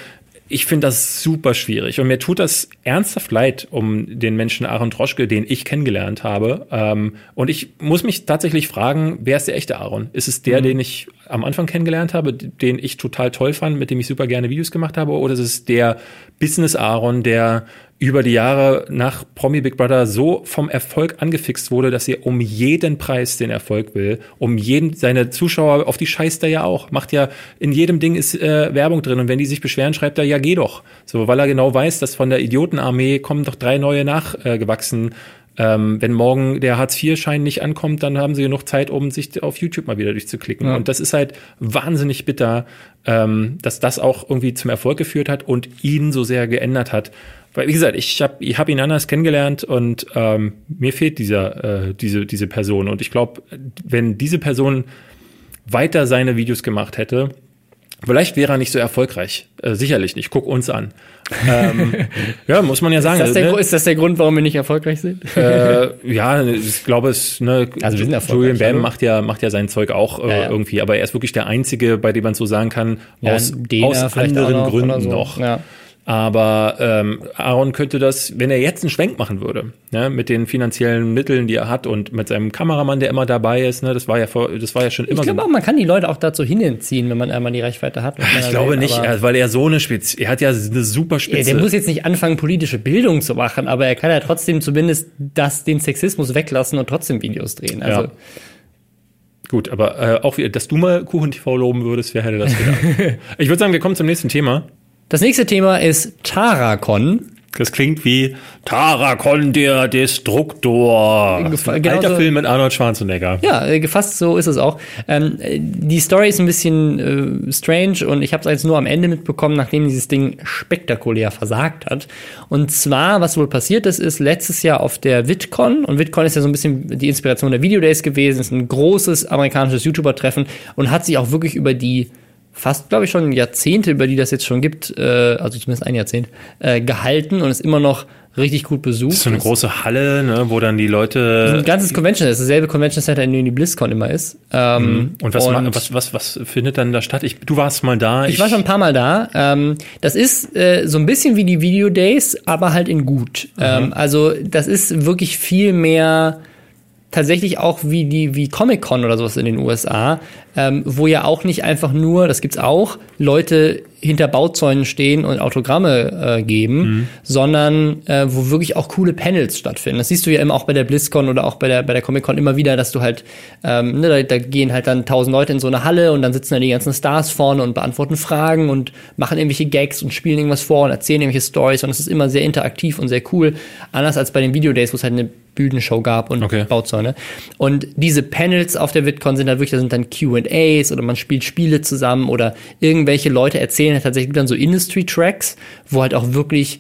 ich finde das super schwierig und mir tut das ernsthaft leid um den Menschen Aaron Troschke, den ich kennengelernt habe. Ähm, und ich muss mich tatsächlich fragen, wer ist der echte Aaron? Ist es der, mhm. den ich am Anfang kennengelernt habe, den ich total toll fand, mit dem ich super gerne Videos gemacht habe, oder ist es der Business Aaron, der über die Jahre nach Promi Big Brother so vom Erfolg angefixt wurde, dass er um jeden Preis den Erfolg will, um jeden seine Zuschauer auf die scheißt er ja auch, macht ja in jedem Ding ist äh, Werbung drin und wenn die sich beschweren, schreibt er ja geh doch, so weil er genau weiß, dass von der Idiotenarmee kommen doch drei neue nachgewachsen. Äh, ähm, wenn morgen der Hartz-IV-Schein nicht ankommt, dann haben sie genug Zeit, um sich auf YouTube mal wieder durchzuklicken. Ja. Und das ist halt wahnsinnig bitter, ähm, dass das auch irgendwie zum Erfolg geführt hat und ihn so sehr geändert hat. Weil, wie gesagt, ich habe ich hab ihn anders kennengelernt und ähm, mir fehlt dieser, äh, diese, diese Person. Und ich glaube, wenn diese Person weiter seine Videos gemacht hätte, vielleicht wäre er nicht so erfolgreich. Äh, sicherlich nicht. Guck uns an. ähm, ja, muss man ja sagen. Ist das, der, ne? ist das der Grund, warum wir nicht erfolgreich sind? äh, ja, ich glaube, es, ne, also wir sind Julian Bam also. macht ja, macht ja sein Zeug auch äh, ja, ja. irgendwie, aber er ist wirklich der Einzige, bei dem man so sagen kann, ja, aus, aus anderen Gründen so. noch. Aber ähm, Aaron könnte das, wenn er jetzt einen Schwenk machen würde, ne, mit den finanziellen Mitteln, die er hat und mit seinem Kameramann, der immer dabei ist, ne, das war ja vor, das war ja schon immer. Ich glaube so. auch, man kann die Leute auch dazu hinziehen, wenn man einmal die Reichweite hat. Ich glaube will, nicht, weil er so eine Spitze, er hat ja eine super Spitze. Ja, der muss jetzt nicht anfangen, politische Bildung zu machen, aber er kann ja trotzdem zumindest das, den Sexismus weglassen und trotzdem Videos drehen. Also. Ja. Gut, aber äh, auch dass du mal Kuchen TV loben würdest, wer hätte das gedacht? ich würde sagen, wir kommen zum nächsten Thema. Das nächste Thema ist Tarakon. Das klingt wie Tarakon, der Destruktor. Gef ein alter Film mit Arnold Schwarzenegger. Ja, äh, gefasst so ist es auch. Ähm, die Story ist ein bisschen äh, strange und ich habe es jetzt nur am Ende mitbekommen, nachdem dieses Ding spektakulär versagt hat. Und zwar, was wohl passiert ist, ist letztes Jahr auf der VidCon und VidCon ist ja so ein bisschen die Inspiration der Video Days gewesen, ist ein großes amerikanisches YouTuber-Treffen und hat sich auch wirklich über die fast, glaube ich, schon Jahrzehnte, über die das jetzt schon gibt, äh, also zumindest ein Jahrzehnt, äh, gehalten und ist immer noch richtig gut besucht. Das ist so eine große Halle, ne, wo dann die Leute. Ein ganzes Convention, das ist dasselbe Convention Center, in dem die BlizzCon immer ist. Ähm, mhm. und was, und was, was, was findet dann da statt? Ich, du warst mal da. Ich, ich war schon ein paar Mal da. Ähm, das ist äh, so ein bisschen wie die Video Days, aber halt in gut. Mhm. Ähm, also das ist wirklich viel mehr tatsächlich auch wie die wie Comic Con oder sowas in den USA, ähm, wo ja auch nicht einfach nur, das gibt's auch, Leute hinter Bauzäunen stehen und Autogramme äh, geben, mhm. sondern äh, wo wirklich auch coole Panels stattfinden. Das siehst du ja immer auch bei der BlizzCon oder auch bei der bei der Comic Con immer wieder, dass du halt ähm, ne, da, da gehen halt dann tausend Leute in so eine Halle und dann sitzen da die ganzen Stars vorne und beantworten Fragen und machen irgendwelche Gags und spielen irgendwas vor und erzählen irgendwelche Stories und es ist immer sehr interaktiv und sehr cool. Anders als bei den Video Days, wo es halt eine Bühnenshow gab und okay. Bauzäune. Und diese Panels auf der VidCon sind halt wirklich, da sind dann Q&As oder man spielt Spiele zusammen oder irgendwelche Leute erzählen tatsächlich dann so Industry-Tracks, wo halt auch wirklich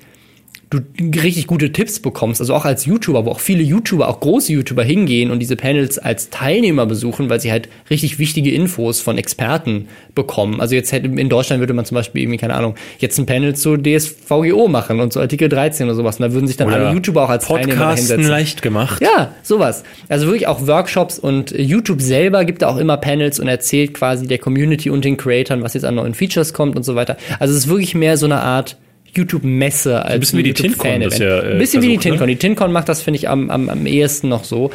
du richtig gute Tipps bekommst, also auch als YouTuber, wo auch viele YouTuber, auch große YouTuber hingehen und diese Panels als Teilnehmer besuchen, weil sie halt richtig wichtige Infos von Experten bekommen. Also jetzt hätte in Deutschland würde man zum Beispiel irgendwie, keine Ahnung, jetzt ein Panel zu DSVGO machen und zu Artikel 13 oder sowas. Und da würden sich dann Oder alle YouTuber auch als Teilnehmer Podcasten hinsetzen. leicht gemacht. Ja, sowas. Also wirklich auch Workshops und YouTube selber gibt da auch immer Panels und erzählt quasi der Community und den Creatoren, was jetzt an neuen Features kommt und so weiter. Also es ist wirklich mehr so eine Art YouTube-Messe als bisschen wie die TinCon, das ja, äh, Ein bisschen wie die versucht, ne? TinCon. Die TinCon macht das, finde ich, am, am, am ehesten noch so.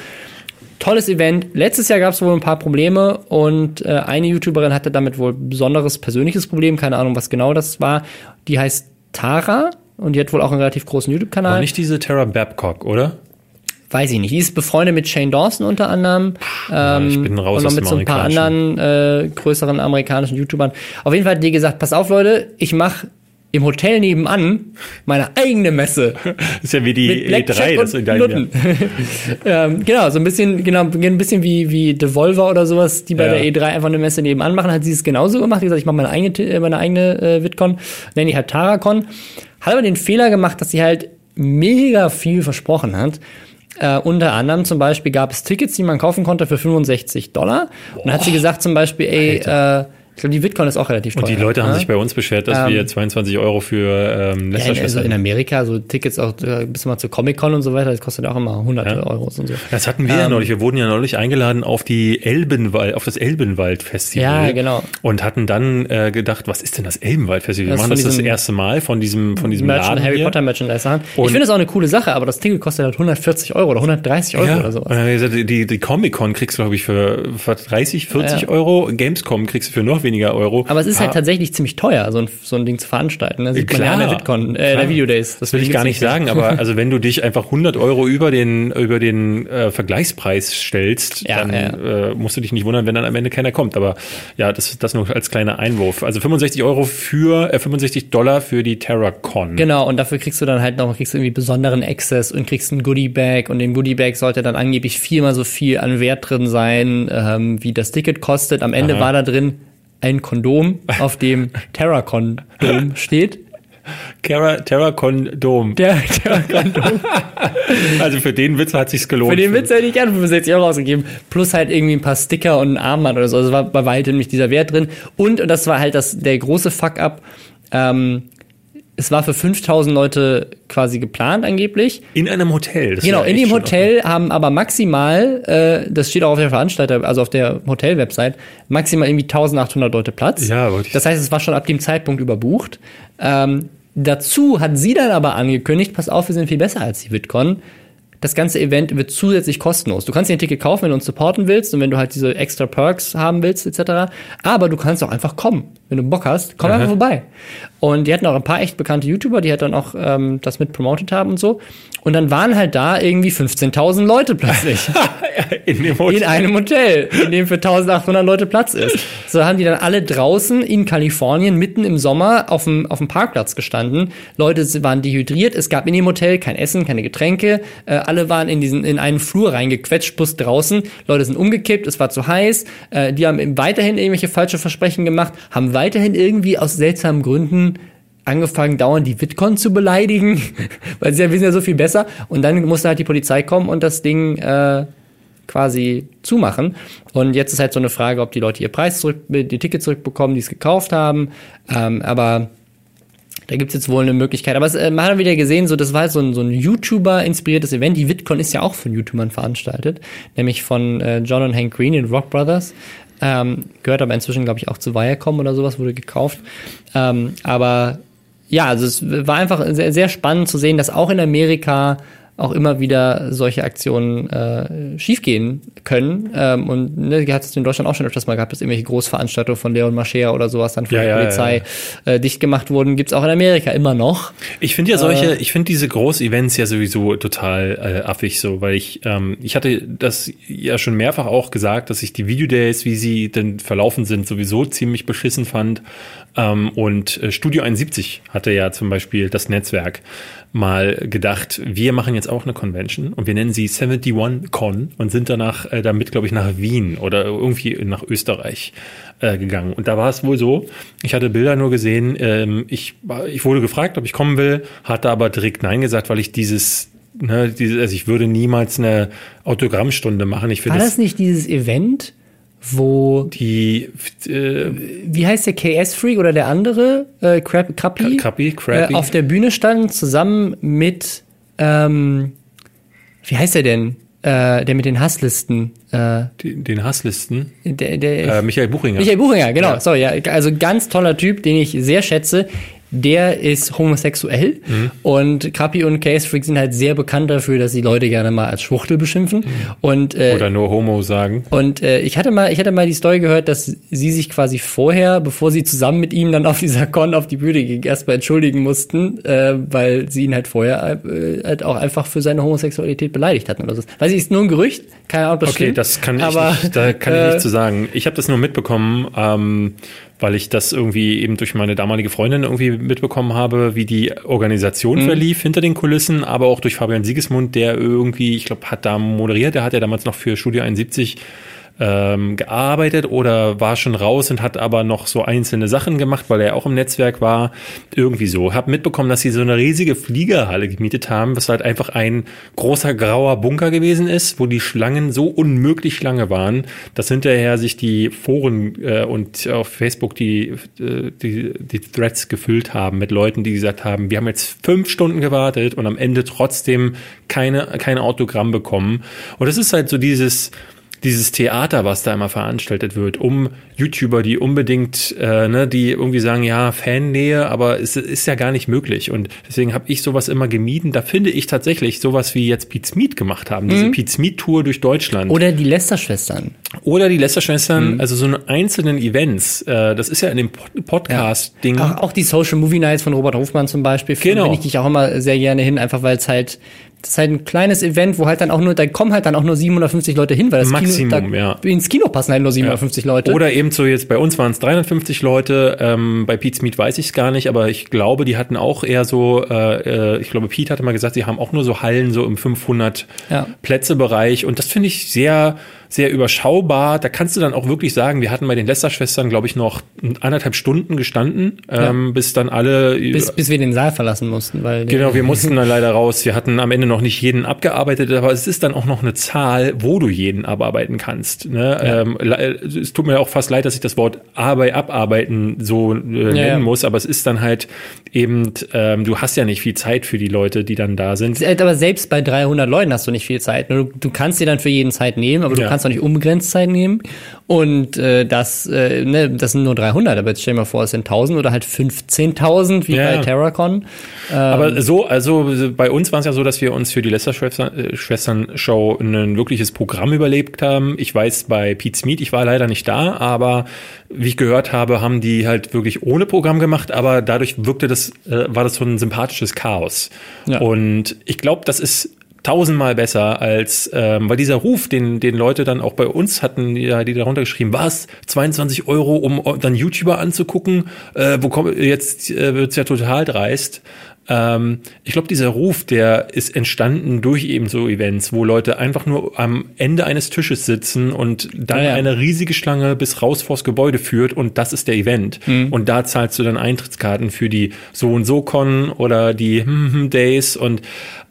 Tolles Event. Letztes Jahr gab es wohl ein paar Probleme und äh, eine YouTuberin hatte damit wohl ein besonderes persönliches Problem. Keine Ahnung, was genau das war. Die heißt Tara und die hat wohl auch einen relativ großen YouTube-Kanal. nicht diese Tara Babcock, oder? Weiß ich nicht. Die ist befreundet mit Shane Dawson unter anderem. ähm, ich bin raus und noch aus mit dem so ein paar anderen äh, größeren amerikanischen YouTubern. Auf jeden Fall hat die gesagt, pass auf Leute, ich mache im Hotel nebenan meine eigene Messe. Das ist ja wie die Mit Blackjack E3, das in deinem ähm, genau, so ein bisschen, genau, ein bisschen wie, wie Devolver oder sowas, die bei Ja. der E3 einfach eine Messe nebenan machen, hat sie es genauso gemacht. Hat gesagt, ich mache meine eigene, äh, meine eigene äh, VidCon, nenne die halt Taracon. Hat aber den Fehler gemacht, dass sie halt mega viel versprochen hat. Äh, unter anderem zum Beispiel gab es Tickets, die man kaufen konnte für 65 Dollar. Und dann hat sie gesagt zum Beispiel, ey, äh, ich glaube, die VidCon ist auch relativ teuer. Und die Leute haben ne? sich bei uns beschwert, dass Ähm, wir 22 Euro für ähm, ja, Lester in, also in Amerika, so Tickets auch äh, bis mal zur Comic-Con und so weiter, das kostet auch immer hunderte Ja. Euros und so. Das hatten wir ja neulich. Wir wurden ja neulich eingeladen auf die Elbenwald, auf das Elbenwald-Festival. Ja, genau. Und hatten dann äh, gedacht, was ist denn das Elbenwald-Festival? Wir machen das das erste Mal von diesem, von diesem Merchant, Laden Harry hier. Potter Merchandise haben. Ich finde das auch eine coole Sache, aber das Ticket kostet halt 140 Euro oder 130 Euro Ja, oder sowas. und dann haben wir gesagt, die, die Comic-Con kriegst du, glaube ich, für, für 30, 40 Ja. Euro. Gamescom kriegst du für noch weniger Euro. Aber es ist halt Ah, tatsächlich ziemlich teuer, so ein, so ein Ding zu veranstalten. Das sieht man ja an der Klar, VidCon, äh, klar. der Video Days. Das will ich gar nicht sagen, aber also wenn du dich einfach 100 Euro über den über den äh, Vergleichspreis stellst, Ja, dann ja. Äh, musst du dich nicht wundern, wenn dann am Ende keiner kommt. Aber ja, das das nur als kleiner Einwurf. Also 65 Euro für äh, 65 Dollar für die TerraCon. Genau, und dafür kriegst du dann halt noch, kriegst du irgendwie besonderen Access und kriegst ein Goodie-Bag und im Goodie-Bag sollte dann angeblich viermal so viel an Wert drin sein, ähm, wie das Ticket kostet. Am Ende Aha. war da drin ein Kondom, auf dem Terracon-Dom steht. Terra, TerraCon Dom. Der Terracon-Dom. Also für den Witz hat sich's gelohnt. Für den Witz hätte ich gerne 65 Euro ausgegeben. Plus halt irgendwie ein paar Sticker und ein Armband oder so. Also war bei weitem nicht dieser Wert drin. Und, und das war halt das, der große Fuck-up, ähm, es war für 5000 Leute quasi geplant angeblich. in einem Hotel. Das Genau, in dem Hotel haben aber maximal, äh, das steht auch auf der Veranstalter, also auf der Hotel-Website, maximal irgendwie 1800 Leute Platz. Ja, wollte ich- Das heißt, es war schon ab dem Zeitpunkt überbucht. Ähm, dazu hat sie dann aber angekündigt, pass auf, wir sind viel besser als die VidCon. Das ganze Event wird zusätzlich kostenlos. Du kannst dir ein Ticket kaufen, wenn du uns supporten willst und wenn du halt diese extra Perks haben willst, etc. Aber du kannst auch einfach kommen. Wenn du Bock hast, komm einfach vorbei. Und die hatten auch ein paar echt bekannte YouTuber, die halt dann auch ähm, das mit promotet haben und so. Und dann waren halt da irgendwie 15.000 Leute plötzlich. in dem Hotel. in einem Hotel, in dem für 1800 Leute Platz ist. So haben die dann alle draußen in Kalifornien mitten im Sommer auf dem, auf dem Parkplatz gestanden. Leute waren dehydriert, es gab in dem Hotel kein Essen, keine Getränke. Äh, alle waren in diesen in einen Flur reingequetscht, plus draußen. Leute sind umgekippt, es war zu heiß. Äh, die haben weiterhin irgendwelche falsche Versprechen gemacht, haben weiterhin irgendwie aus seltsamen Gründen angefangen, dauernd die Bitcoin zu beleidigen, weil sie ja wissen ja so viel besser. Und dann musste halt die Polizei kommen und das Ding äh, quasi zumachen. Und jetzt ist halt so eine Frage, ob die Leute ihr Preis zurück, die Tickets zurückbekommen, die es gekauft haben. Ähm, aber da gibt's jetzt wohl eine Möglichkeit. Aber es, äh, man hat wieder gesehen, so das war halt so ein, so ein YouTuber-inspiriertes Event. Die VidCon ist ja auch von YouTubern veranstaltet, nämlich von äh, John und Hank Green, den Rock Brothers. Ähm, gehört aber inzwischen, glaube ich, auch zu Viacom oder sowas, wurde gekauft. Ähm, aber ja, also es war einfach sehr, sehr spannend zu sehen, dass auch in Amerika auch immer wieder solche Aktionen äh, schiefgehen können. Ähm, und ne, hat es in Deutschland auch schon öfters mal gehabt, dass irgendwelche Großveranstaltungen von Leon Mascher oder sowas dann von Ja, der ja, Polizei Äh, dicht gemacht wurden. Gibt's auch in Amerika immer noch. Ich finde ja solche, ich finde diese Groß-Events ja sowieso total äh, affig so, weil ich, ähm, ich hatte das ja schon mehrfach auch gesagt, dass ich die Videodays, wie sie denn verlaufen sind, sowieso ziemlich beschissen fand. Ähm, und äh, Studio 71 hatte ja zum Beispiel das Netzwerk. Mal gedacht, wir machen jetzt auch eine Convention und wir nennen sie 71 Con und sind danach äh, damit, glaube ich, nach Wien oder irgendwie nach Österreich äh, gegangen. Und da war es wohl so, ich hatte Bilder nur gesehen, ähm, ich, ich wurde gefragt, ob ich kommen will, hatte aber direkt Nein gesagt, weil ich dieses Ne, diese, also ich würde niemals eine Autogrammstunde machen. Ich War das, das nicht dieses Event, wo die äh, wie heißt der KS Freak oder der andere äh, Krabby, Krabby, Krabby, Krabby. Äh, auf der Bühne stand zusammen mit ähm, wie heißt er denn äh, der mit den Hasslisten äh, den, den Hasslisten der, der äh, Michael Buchinger Michael Buchinger genau ja. so ja also ganz toller Typ den ich sehr schätze der ist homosexuell mhm. und Krappi und Case Freak sind halt sehr bekannt dafür, dass sie Leute gerne mal als Schwuchtel beschimpfen mhm. und äh, oder nur Homo sagen. Und äh, ich hatte mal, ich hatte mal die Story gehört, dass sie sich quasi vorher, bevor sie zusammen mit ihm dann auf dieser Con auf die Bühne ging, erstmal entschuldigen mussten, äh, weil sie ihn halt vorher äh, halt auch einfach für seine Homosexualität beleidigt hatten oder so. Weiß ich, ist nur ein Gerücht, keine Ahnung, ob das okay, stimmt. das kann ich aber, nicht, da kann ich nicht zu sagen. Ich habe das nur mitbekommen. Ähm, weil ich das irgendwie eben durch meine damalige Freundin irgendwie mitbekommen habe, wie die Organisation mhm. verlief hinter den Kulissen, aber auch durch Fabian Siegesmund, der irgendwie, ich glaube, hat da moderiert, der hat ja damals noch für Studio 71 ähm, gearbeitet oder war schon raus und hat aber noch so einzelne Sachen gemacht, weil er auch im Netzwerk war. Irgendwie so. Hab mitbekommen, dass sie so eine riesige Fliegerhalle gemietet haben, was halt einfach ein großer grauer Bunker gewesen ist, wo die Schlangen so unmöglich lange waren, dass hinterher sich die Foren äh, und auf Facebook die, äh, die, die Threads gefüllt haben mit Leuten, die gesagt haben, wir haben jetzt fünf Stunden gewartet und am Ende trotzdem keine, kein Autogramm bekommen. Und es ist halt so dieses, dieses Theater, was da immer veranstaltet wird, um YouTuber, die unbedingt, äh, ne, die irgendwie sagen, ja, Fannähe, aber es ist ja gar nicht möglich. Und deswegen habe ich sowas immer gemieden. Da finde ich tatsächlich sowas wie jetzt Pete's Meet gemacht haben, diese mhm. Pete's Meet Tour durch Deutschland. Oder die Lester-Schwestern. Oder die Lester-Schwestern, mhm. also so eine einzelnen Events. Äh, das ist ja in dem Podcast-Ding. Ja. Auch, auch, die Social Movie Nights von Robert Hofmann zum Beispiel. Genau. Bin ich dich auch immer sehr gerne hin, einfach weil es halt das ist halt ein kleines Event, wo halt dann auch nur, da kommen halt dann auch nur 750 Leute hin, weil das Maximum, Kino, ja. ins Kino passen halt nur 750 ja. Leute. Oder eben so jetzt bei uns waren es 350 Leute, ähm, bei Pete's Meet weiß ich es gar nicht, aber ich glaube, die hatten auch eher so, äh, äh, ich glaube, Pete hatte mal gesagt, sie haben auch nur so Hallen so im 500 ja. Plätze Bereich und das finde ich sehr sehr überschaubar. Da kannst du dann auch wirklich sagen, wir hatten bei den Lester-Schwestern, glaube ich, noch anderthalb Stunden gestanden, ja. ähm, bis dann alle. Bis, bis wir den Saal verlassen mussten, weil. Genau, wir mussten dann leider raus. Wir hatten am Ende noch nicht jeden abgearbeitet, aber es ist dann auch noch eine Zahl, wo du jeden abarbeiten kannst. Ne? Ja. Ähm, es tut mir auch fast leid, dass ich das Wort Arbeit abarbeiten so äh, nennen ja, muss, aber es ist dann halt eben, ähm, du hast ja nicht viel Zeit für die Leute, die dann da sind. Aber selbst bei 300 Leuten hast du nicht viel Zeit. Du, du kannst dir dann für jeden Zeit nehmen, aber du kannst kannst auch nicht unbegrenzt Zeit nehmen. Und äh, das, äh, ne, das sind nur 300, aber jetzt stell dir mal vor, es sind 1000 oder halt 15.000 wie ja. bei Terracon. Ähm, aber so, also bei uns war es ja so, dass wir uns für die Lester-Schwestern-Show ein wirkliches Programm überlebt haben. Ich weiß bei Pete's Meet, ich war leider nicht da, aber wie ich gehört habe, haben die halt wirklich ohne Programm gemacht, aber dadurch wirkte das, äh, war das so ein sympathisches Chaos. Ja. Und ich glaube, das ist tausendmal besser als, ähm, weil dieser Ruf, den, den Leute dann auch bei uns hatten, die, die darunter geschrieben, was, 22 Euro, um dann YouTuber anzugucken, äh, wo kommt, jetzt äh, wird's ja total dreist. Ähm, ich glaube, dieser Ruf, der ist entstanden durch eben so Events, wo Leute einfach nur am Ende eines Tisches sitzen und dann ja, ja. eine riesige Schlange bis raus vors Gebäude führt und das ist der Event. Mhm. Und da zahlst du dann Eintrittskarten für die so und so Con oder die hm, hm Days und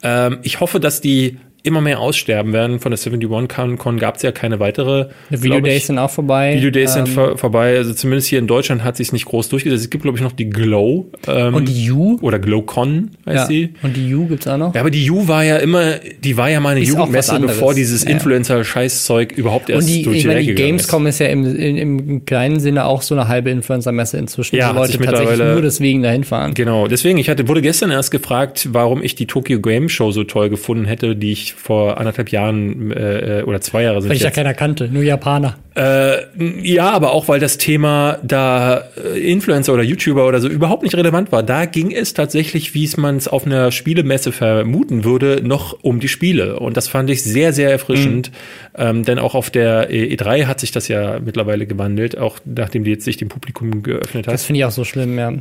ähm, ich hoffe, dass die immer mehr aussterben werden. Von der 71 Con gab es ja keine weitere. Video Days sind auch vorbei. Video Days ähm, sind vor, vorbei. Also zumindest hier in Deutschland hat sich nicht groß durchgesetzt. Es gibt, glaube ich, noch die Glow. Ähm, und die U. Oder GlowCon heißt ja. sie. Und die U gibt's auch noch. Ja, aber die U war ja immer, die war ja mal eine ist Jugendmesse, bevor dieses ja. Influencer-Scheißzeug überhaupt erst und die, durch ich die meine, die Gamescom ist. ist ja im, im, im, kleinen Sinne auch so eine halbe Influencer-Messe inzwischen, ja, wo Leute tatsächlich nur deswegen dahin fahren. Genau, deswegen, ich hatte, wurde gestern erst gefragt, warum ich die Tokyo Game Show so toll gefunden hätte, die ich vor anderthalb Jahren äh, oder zwei Jahre sind. Weil ich ja keiner kannte, nur Japaner. Äh, ja, aber auch weil das Thema da äh, Influencer oder YouTuber oder so überhaupt nicht relevant war. Da ging es tatsächlich, wie es man es auf einer Spielemesse vermuten würde, noch um die Spiele. Und das fand ich sehr, sehr erfrischend. Mhm. Ähm, denn auch auf der E3 hat sich das ja mittlerweile gewandelt, auch nachdem die jetzt sich dem Publikum geöffnet hat. Das finde ich auch so schlimm, ja.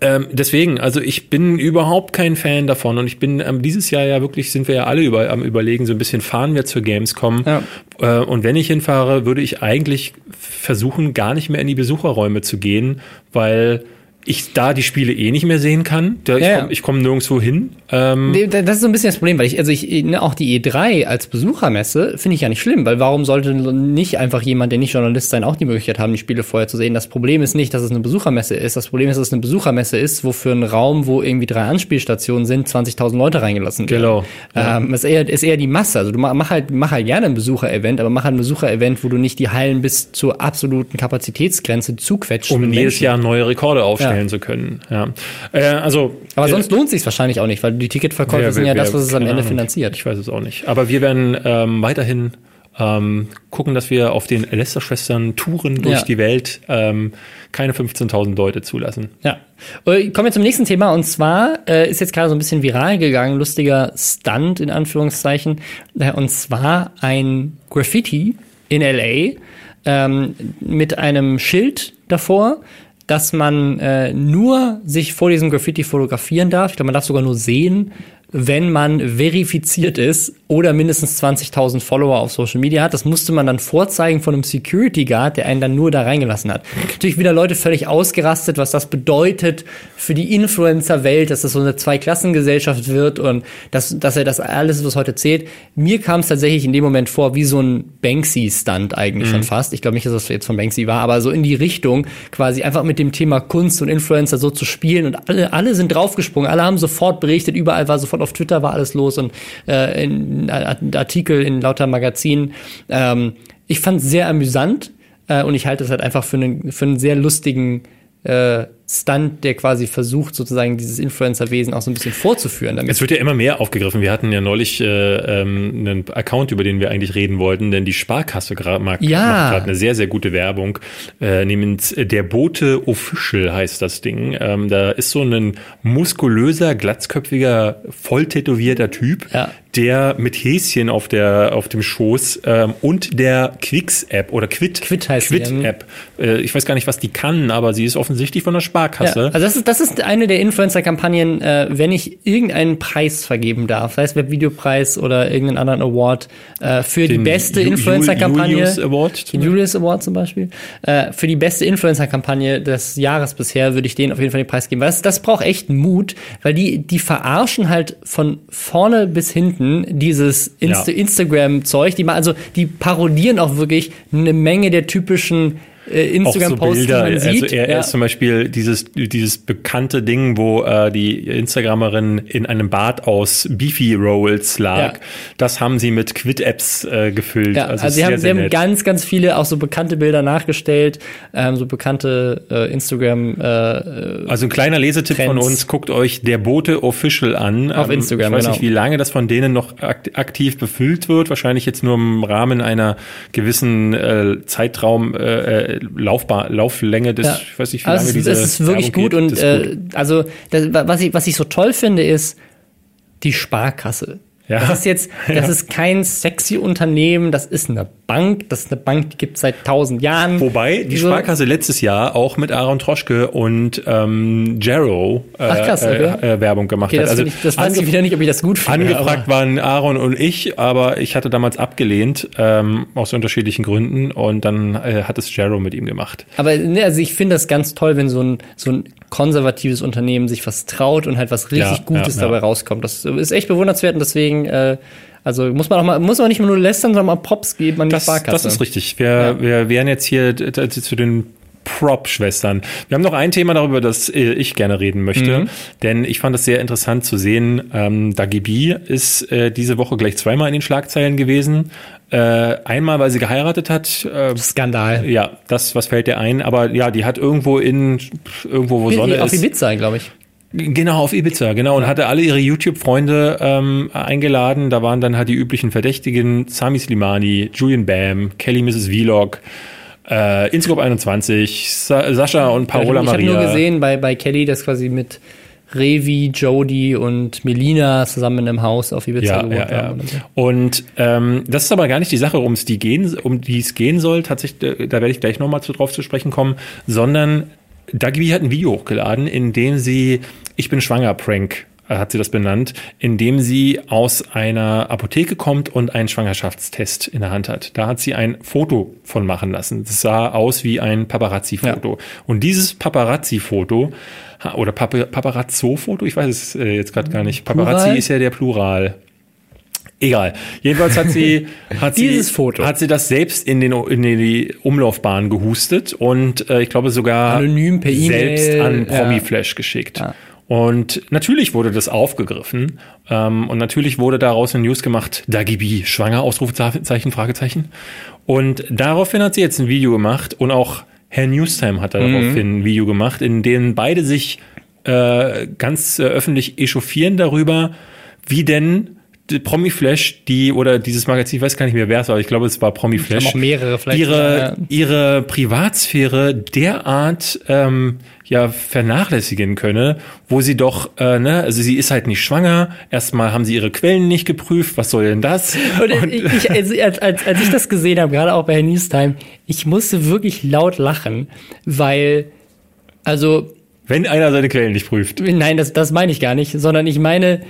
Ähm, deswegen, also ich bin überhaupt kein Fan davon und ich bin ähm, dieses Jahr ja wirklich, sind wir ja alle über, am überlegen, so ein bisschen fahren wir zur Gamescom. Ja. Äh, und wenn ich hinfahre, würde ich eigentlich versuchen, gar nicht mehr in die Besucherräume zu gehen, weil ich da die Spiele eh nicht mehr sehen kann. Da, ja, ich komme komm nirgendwo hin. Ähm das ist so ein bisschen das Problem, weil ich, also ich, ne, auch die E3 als Besuchermesse finde ich ja nicht schlimm, weil warum sollte nicht einfach jemand, der nicht Journalist sein, auch die Möglichkeit haben, die Spiele vorher zu sehen? Das Problem ist nicht, dass es eine Besuchermesse ist. Das Problem ist, dass es eine Besuchermesse ist, wo für einen Raum, wo irgendwie drei Anspielstationen sind, 20.000 Leute reingelassen werden. Genau. Ja. Ähm, ist, eher, ist eher die Masse. Also du mach halt, mach halt gerne ein Besucherevent, aber mach halt ein Besucherevent, wo du nicht die Hallen bis zur absoluten Kapazitätsgrenze zuquetscht. Um jedes Jahr neue Rekorde aufstellen ja. Zu können. Ja. Äh, also, aber äh, sonst lohnt sich wahrscheinlich auch nicht, weil die Ticketverkäufe wer, wer, sind ja das, was es am Ende Ahnung. finanziert. Ich weiß es auch nicht. Aber wir werden ähm, weiterhin ähm, gucken, dass wir auf den Lester-Schwestern Touren durch ja. die Welt ähm, keine 15.000 Leute zulassen. Ja. Äh, kommen wir zum nächsten Thema und zwar äh, ist jetzt gerade so ein bisschen viral gegangen, lustiger Stunt in Anführungszeichen, äh, und zwar ein Graffiti in LA ähm, mit einem Schild davor, dass man äh, nur sich vor diesem Graffiti fotografieren darf. Ich glaube, man darf sogar nur sehen, wenn man verifiziert ist oder mindestens 20.000 Follower auf Social Media hat. Das musste man dann vorzeigen von einem Security Guard, der einen dann nur da reingelassen hat. Natürlich wieder Leute völlig ausgerastet, was das bedeutet für die Influencer-Welt, dass das so eine Zweiklassengesellschaft wird und dass, dass er das alles, was heute zählt. Mir kam es tatsächlich in dem Moment vor wie so ein Banksy-Stunt eigentlich mhm. schon fast. Ich glaube nicht, dass das jetzt von Banksy war, aber so in die Richtung quasi einfach mit dem Thema Kunst und Influencer so zu spielen und alle, alle sind draufgesprungen, alle haben sofort berichtet, überall war sofort auf Twitter war alles los und äh, in Artikel in lauter Magazinen. Ähm, ich fand es sehr amüsant äh, und ich halte es halt einfach für einen, für einen sehr lustigen äh, Stunt, der quasi versucht, sozusagen dieses Influencer-Wesen auch so ein bisschen vorzuführen. Damit. Es wird ja immer mehr aufgegriffen. Wir hatten ja neulich äh, ähm, einen Account, über den wir eigentlich reden wollten, denn die Sparkasse ja. macht gerade eine sehr, sehr gute Werbung. Äh, nämlich der Bote Official heißt das Ding. Ähm, da ist so ein muskulöser, glatzköpfiger, voll tätowierter Typ, ja. der mit Häschen auf der auf dem Schoß ähm, und der Quicks-App oder Quit, Quit heißt Quit-App. Äh, ich weiß gar nicht, was die kann, aber sie ist offensichtlich von der Sparkasse Sparkasse. Ja, also das ist, das ist eine der Influencer-Kampagnen, äh, wenn ich irgendeinen Preis vergeben darf, sei es Webvideopreis oder irgendeinen anderen Award, äh, für Den die beste Influencer-Kampagne. Julius Award. Den Julius Award zum Beispiel. Äh, für die beste Influencer-Kampagne des Jahres bisher würde ich denen auf jeden Fall den Preis geben. Weil das, das braucht echt Mut, weil die, die verarschen halt von vorne bis hinten dieses Insta ja. Instagram-Zeug. Die, also, die parodieren auch wirklich eine Menge der typischen äh, Instagram-Posts, so die man sieht. Also er ja. ist zum Beispiel dieses, dieses bekannte Ding, wo äh, die Instagramerin in einem Bad aus Beefy Rolls lag. Ja. Das haben sie mit Quid-Apps äh, gefüllt. Ja, also, also sie, sehr, haben, sehr sie haben ganz, ganz viele auch so bekannte Bilder nachgestellt, ähm, so bekannte äh, Instagram. Äh, also ein kleiner Lesetipp Trends. von uns: Guckt euch der Bote Official an. Auf ähm, Instagram. Ich weiß genau. nicht, wie lange das von denen noch aktiv befüllt wird. Wahrscheinlich jetzt nur im Rahmen einer gewissen äh, Zeitraum. Äh, Laufbar Lauflänge des, ja. ich weiß nicht, wie also lange diese Es ist wirklich gut geht, und äh, also das, was ich was ich so toll finde ist die Sparkasse. Ja. Das ist jetzt, das ja. ist kein sexy Unternehmen, das ist eine Bank, das ist eine Bank, die gibt seit tausend Jahren. Wobei die Sparkasse letztes Jahr auch mit Aaron Troschke und ähm, Jarrow äh, Ach, krass, okay. äh, Werbung gemacht okay, hat. Also ich, das weiß ich wieder nicht, ob ich das gut finde. Angefragt waren Aaron und ich, aber ich hatte damals abgelehnt ähm, aus unterschiedlichen Gründen und dann äh, hat es Jarrow mit ihm gemacht. Aber ne, also ich finde das ganz toll, wenn so ein so ein konservatives Unternehmen sich was traut und halt was richtig ja, Gutes dabei rauskommt. Das ist echt bewundernswert und deswegen, äh, also muss man auch mal, muss man nicht nur lästern, sondern mal Props geben an die das, Sparkasse. Das ist richtig. Wir, wir wären jetzt hier zu den Prop-Schwestern. Wir haben noch ein Thema darüber, das äh, ich gerne reden möchte, mhm. denn ich fand es sehr interessant zu sehen. Ähm, Dagi B ist äh, diese Woche gleich zweimal in den Schlagzeilen gewesen. Äh, einmal, weil sie geheiratet hat. Äh, Skandal. Ja, das, was fällt dir ein? Aber ja, die hat irgendwo in, irgendwo, wo Sonne auf ist. Auf Ibiza, glaube ich. Genau, auf Ibiza, genau. Und hatte alle ihre YouTube-Freunde ähm, eingeladen. Da waren dann halt die üblichen Verdächtigen, Sami Slimani, Julian Bam, Kelly Mrs. Vlog, äh, Inscope 21, Sa Sascha und Paola ich Maria. Ich habe nur gesehen bei, bei Kelly, das quasi mit Revi, Jody und Melina zusammen in einem Haus auf Ibiza ja, gewohnt ja, haben. Ja. Und ähm, das ist aber gar nicht die Sache, um die gehen, um die es gehen soll. Tatsächlich, da werde ich gleich nochmal zu, drauf zu sprechen kommen, sondern Dagi hat ein Video hochgeladen, in dem sie Ich bin schwanger Prank äh, hat sie das benannt, indem sie aus einer Apotheke kommt und einen Schwangerschaftstest in der Hand hat. Da hat sie ein Foto von machen lassen. Das sah aus wie ein Paparazzi-Foto. Ja. Und dieses Paparazzi-Foto oder Paparazzo-Foto, ich weiß es äh, jetzt gerade gar nicht. Paparazzi Plural? ist ja der Plural. Egal. Jedenfalls hat sie, hat Dieses sie, Foto. hat sie das selbst in den, in die Umlaufbahn gehustet und äh, ich glaube sogar Anonym per selbst an Promiflash ja. geschickt. Ja. Und natürlich wurde das aufgegriffen ähm, und natürlich wurde daraus eine News gemacht, Dagi B, schwanger, Ausrufezeichen, Fragezeichen. Und daraufhin hat sie jetzt ein Video gemacht und auch Herr Newstime hat daraufhin mhm. ein Video gemacht, in dem beide sich äh, ganz äh, öffentlich echauffieren darüber, wie denn Promi Flash, die oder dieses Magazin, ich weiß gar nicht mehr wer es war, ich glaube es war Promi Flash, mehrere vielleicht ihre ihre Privatsphäre derart ähm, ja vernachlässigen könne, wo sie doch äh, ne, also sie ist halt nicht schwanger. Erstmal haben sie ihre Quellen nicht geprüft. Was soll denn das? Und, Und ich, also, als, als, als ich das gesehen habe, gerade auch bei Newstime, ich musste wirklich laut lachen, weil also wenn einer seine Quellen nicht prüft. Nein, das das meine ich gar nicht, sondern ich meine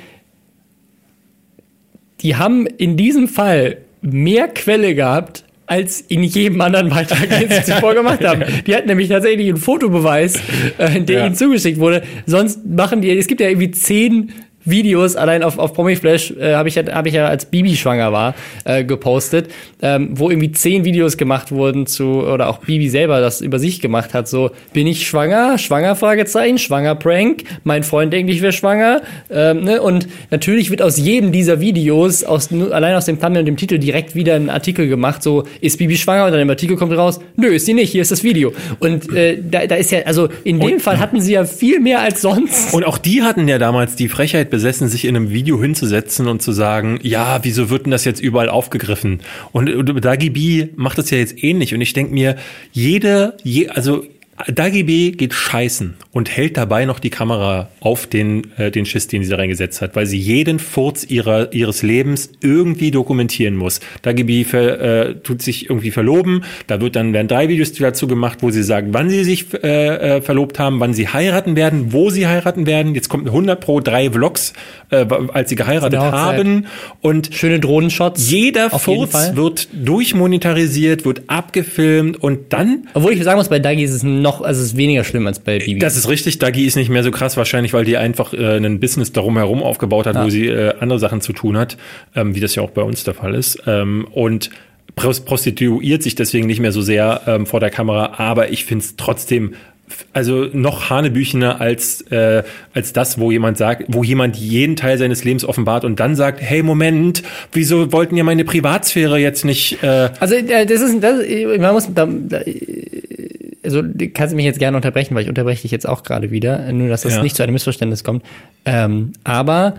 die haben in diesem Fall mehr Quelle gehabt, als in jedem anderen Beitrag, den sie zuvor gemacht haben. Die hatten nämlich tatsächlich einen Fotobeweis, äh, der ja. ihnen zugeschickt wurde. Sonst machen die, es gibt ja irgendwie zehn Videos allein auf, auf Promiflash äh, habe ich, ja, hab ich ja als Bibi schwanger war äh, gepostet, ähm, wo irgendwie zehn Videos gemacht wurden zu oder auch Bibi selber das über sich gemacht hat. So bin ich schwanger, schwanger Fragezeichen, schwanger Prank. Mein Freund denkt, ich wäre schwanger. Ähm, ne? Und natürlich wird aus jedem dieser Videos aus allein aus dem Thumbnail und dem Titel direkt wieder ein Artikel gemacht. So ist Bibi schwanger und dann im Artikel kommt raus, nö ist sie nicht. Hier ist das Video. Und äh, da, da ist ja also in dem und, Fall hatten sie ja viel mehr als sonst. Und auch die hatten ja damals die Frechheit besessen, sich in einem Video hinzusetzen und zu sagen, ja, wieso wird denn das jetzt überall aufgegriffen? Und, und Dagi B macht das ja jetzt ähnlich. Und ich denke mir, jede, je, also Dagi B geht scheißen und hält dabei noch die Kamera auf den, äh, den Schiss, den sie da reingesetzt hat, weil sie jeden Furz ihrer, ihres Lebens irgendwie dokumentieren muss. Dagi B ver, äh, tut sich irgendwie verloben, da wird dann werden drei Videos dazu gemacht, wo sie sagen, wann sie sich äh, äh, verlobt haben, wann sie heiraten werden, wo sie heiraten werden. Jetzt kommt 100 pro drei Vlogs, äh, als sie geheiratet haben und schöne Drohnenshots. Jeder Furz wird durchmonetarisiert, wird abgefilmt und dann. Obwohl ich sagen muss, bei Dagi ist es noch, also es ist weniger schlimm als bei Bibi. Das ist richtig. Dagi ist nicht mehr so krass, wahrscheinlich, weil die einfach äh, ein Business darum herum aufgebaut hat, ja. wo sie äh, andere Sachen zu tun hat, ähm, wie das ja auch bei uns der Fall ist. Ähm, und prostituiert sich deswegen nicht mehr so sehr ähm, vor der Kamera, aber ich finde es trotzdem also noch Hanebüchener als äh, als das, wo jemand sagt, wo jemand jeden Teil seines Lebens offenbart und dann sagt, hey Moment, wieso wollten ihr meine Privatsphäre jetzt nicht? Äh also äh, das ist das, man muss da, da, also kannst du mich jetzt gerne unterbrechen, weil ich unterbreche dich jetzt auch gerade wieder, nur dass das ja. nicht zu einem Missverständnis kommt. Ähm, aber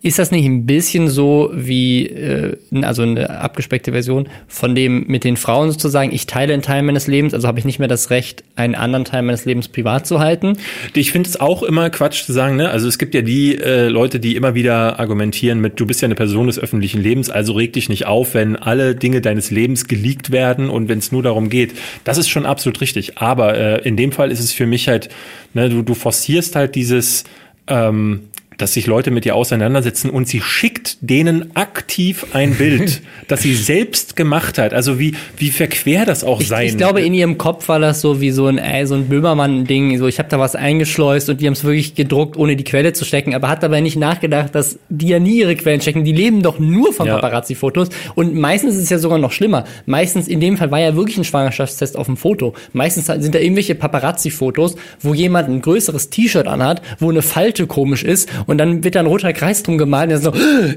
ist das nicht ein bisschen so wie, äh, also eine abgespeckte Version von dem mit den Frauen sozusagen, ich teile einen Teil meines Lebens, also habe ich nicht mehr das Recht, einen anderen Teil meines Lebens privat zu halten? Ich finde es auch immer Quatsch zu sagen, ne? Also es gibt ja die äh, Leute, die immer wieder argumentieren mit, du bist ja eine Person des öffentlichen Lebens, also reg dich nicht auf, wenn alle Dinge deines Lebens geleakt werden und wenn es nur darum geht. Das ist schon absolut richtig. Aber äh, in dem Fall ist es für mich halt, ne, du, du forcierst halt dieses ähm, dass sich Leute mit ihr auseinandersetzen und sie schickt denen aktiv ein Bild, das sie selbst gemacht hat. Also wie, wie verquer das auch ich, sein. Ich glaube, in ihrem Kopf war das so wie so ein, ey, so ein Böhmermann-Ding. So, ich habe da was eingeschleust und die haben es wirklich gedruckt, ohne die Quelle zu stecken, aber hat dabei nicht nachgedacht, dass die ja nie ihre Quellen checken. Die leben doch nur von ja. Paparazzi-Fotos. Und meistens ist es ja sogar noch schlimmer. Meistens, in dem Fall war ja wirklich ein Schwangerschaftstest auf dem Foto. Meistens sind da irgendwelche Paparazzi-Fotos, wo jemand ein größeres T-Shirt anhat, wo eine Falte komisch ist und dann wird da ein roter Kreis drum gemalt. Und so,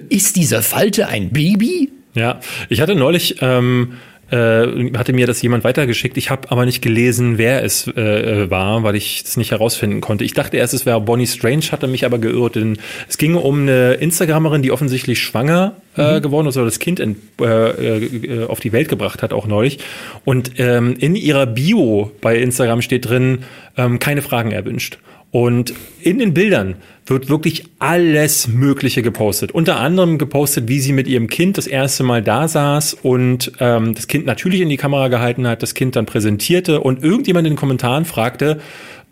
ist diese Falte ein Baby? Ja, ich hatte neulich ähm, äh, hatte mir das jemand weitergeschickt. Ich habe aber nicht gelesen, wer es äh, war, weil ich es nicht herausfinden konnte. Ich dachte erst, es wäre Bonnie Strange, hatte mich aber geirrt. Denn es ging um eine Instagramerin, die offensichtlich schwanger äh, mhm. geworden ist oder das Kind in, äh, äh, auf die Welt gebracht hat, auch neulich. Und ähm, in ihrer Bio bei Instagram steht drin, ähm, keine Fragen erwünscht. Und in den Bildern wird wirklich alles Mögliche gepostet. Unter anderem gepostet, wie sie mit ihrem Kind das erste Mal da saß und ähm, das Kind natürlich in die Kamera gehalten hat, das Kind dann präsentierte und irgendjemand in den Kommentaren fragte,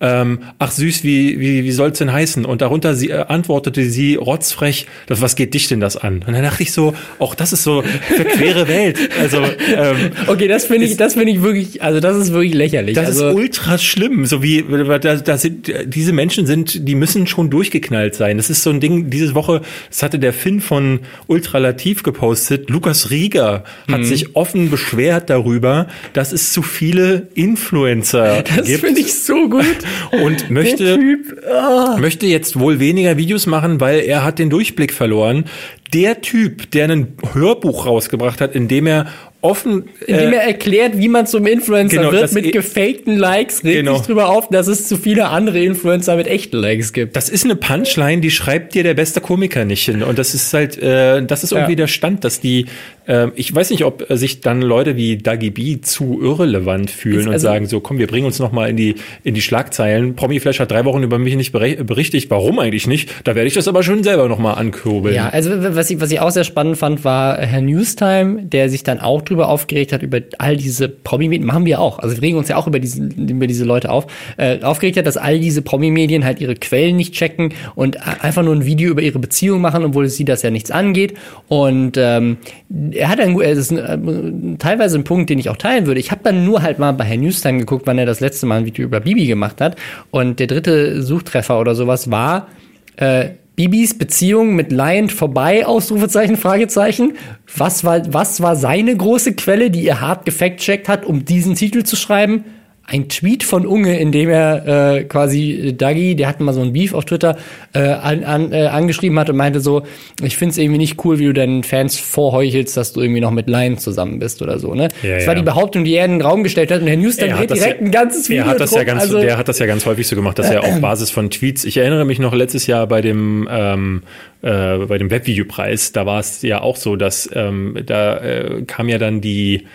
ähm, ach süß, wie, wie, wie soll's denn heißen? Und darunter sie, äh, antwortete sie rotzfrech, das, was geht dich denn das an? Und dann dachte ich so, auch das ist so verquere Welt. Also, ähm, Okay, das finde ich, das finde ich wirklich, also das ist wirklich lächerlich. das also, ist ultra schlimm. So wie, da, da sind, diese Menschen sind, die müssen schon durchgeknallt sein. Das ist so ein Ding, diese Woche, das hatte der Finn von Ultralativ gepostet. Lukas Rieger Mhm. hat sich offen beschwert darüber, dass es zu viele Influencer das gibt. finde ich so gut. Und möchte, Typ, ah. möchte jetzt wohl weniger Videos machen, weil er hat den Durchblick verloren. Der Typ, der ein Hörbuch rausgebracht hat, in dem er offen Indem äh, er erklärt, wie man zum Influencer genau, wird mit gefakten Likes, regt Genau. sich drüber auf, dass es zu viele andere Influencer mit echten Likes gibt. Das ist eine Punchline, die schreibt dir der beste Komiker nicht hin. Und das ist halt, äh, das ist irgendwie Ja. der Stand, dass die, äh, ich weiß nicht, ob sich dann Leute wie Dagi B zu irrelevant fühlen Ist und also- sagen so, komm, wir bringen uns noch mal in die in die Schlagzeilen. Promi Flash hat drei Wochen über mich nicht berichtigt. Warum eigentlich nicht? Da werde ich das aber schon selber noch mal ankurbeln. Ja, also was ich, was ich auch sehr spannend fand, war Herr Newstime, der sich dann auch drüber aufgeregt hat, über all diese Promi-Medien, machen wir auch. Also wir regen uns ja auch über diese, über diese Leute auf, äh, aufgeregt hat, dass all diese Promi-Medien halt ihre Quellen nicht checken und einfach nur ein Video über ihre Beziehung machen, obwohl sie das ja nichts angeht. Und ähm, er hat ein, es ist ein, äh, teilweise ein Punkt, den ich auch teilen würde. Ich habe dann nur halt mal bei Herr Newstime geguckt, wann er das letzte Mal ein Video über Bibi gemacht hat. Und der dritte Suchtreffer oder sowas war äh, Bibis Beziehung mit Lion vorbei, Ausrufezeichen, Fragezeichen. Was war, was war seine große Quelle, die er hart gefact-checkt hat, um diesen Titel zu schreiben? Ein Tweet von Unge, in dem er äh, quasi äh, Dagi, der hatte mal so ein Beef auf Twitter, äh, an, an, äh, angeschrieben hat und meinte so, ich find's irgendwie nicht cool, wie du deinen Fans vorheuchelst, dass du irgendwie noch mit Lion zusammen bist oder so. Ne? Ja, das ja. war die Behauptung, die er in den Raum gestellt hat und Herr News dann hat direkt ja- ein ganzes Video Er hat das ja ganz, also, der hat das ja ganz häufig so gemacht, dass er auf Basis von Tweets. Ich erinnere mich noch letztes Jahr bei dem ähm, äh, bei dem Webvideopreis, da war es ja auch so, dass ähm, da äh, kam ja dann die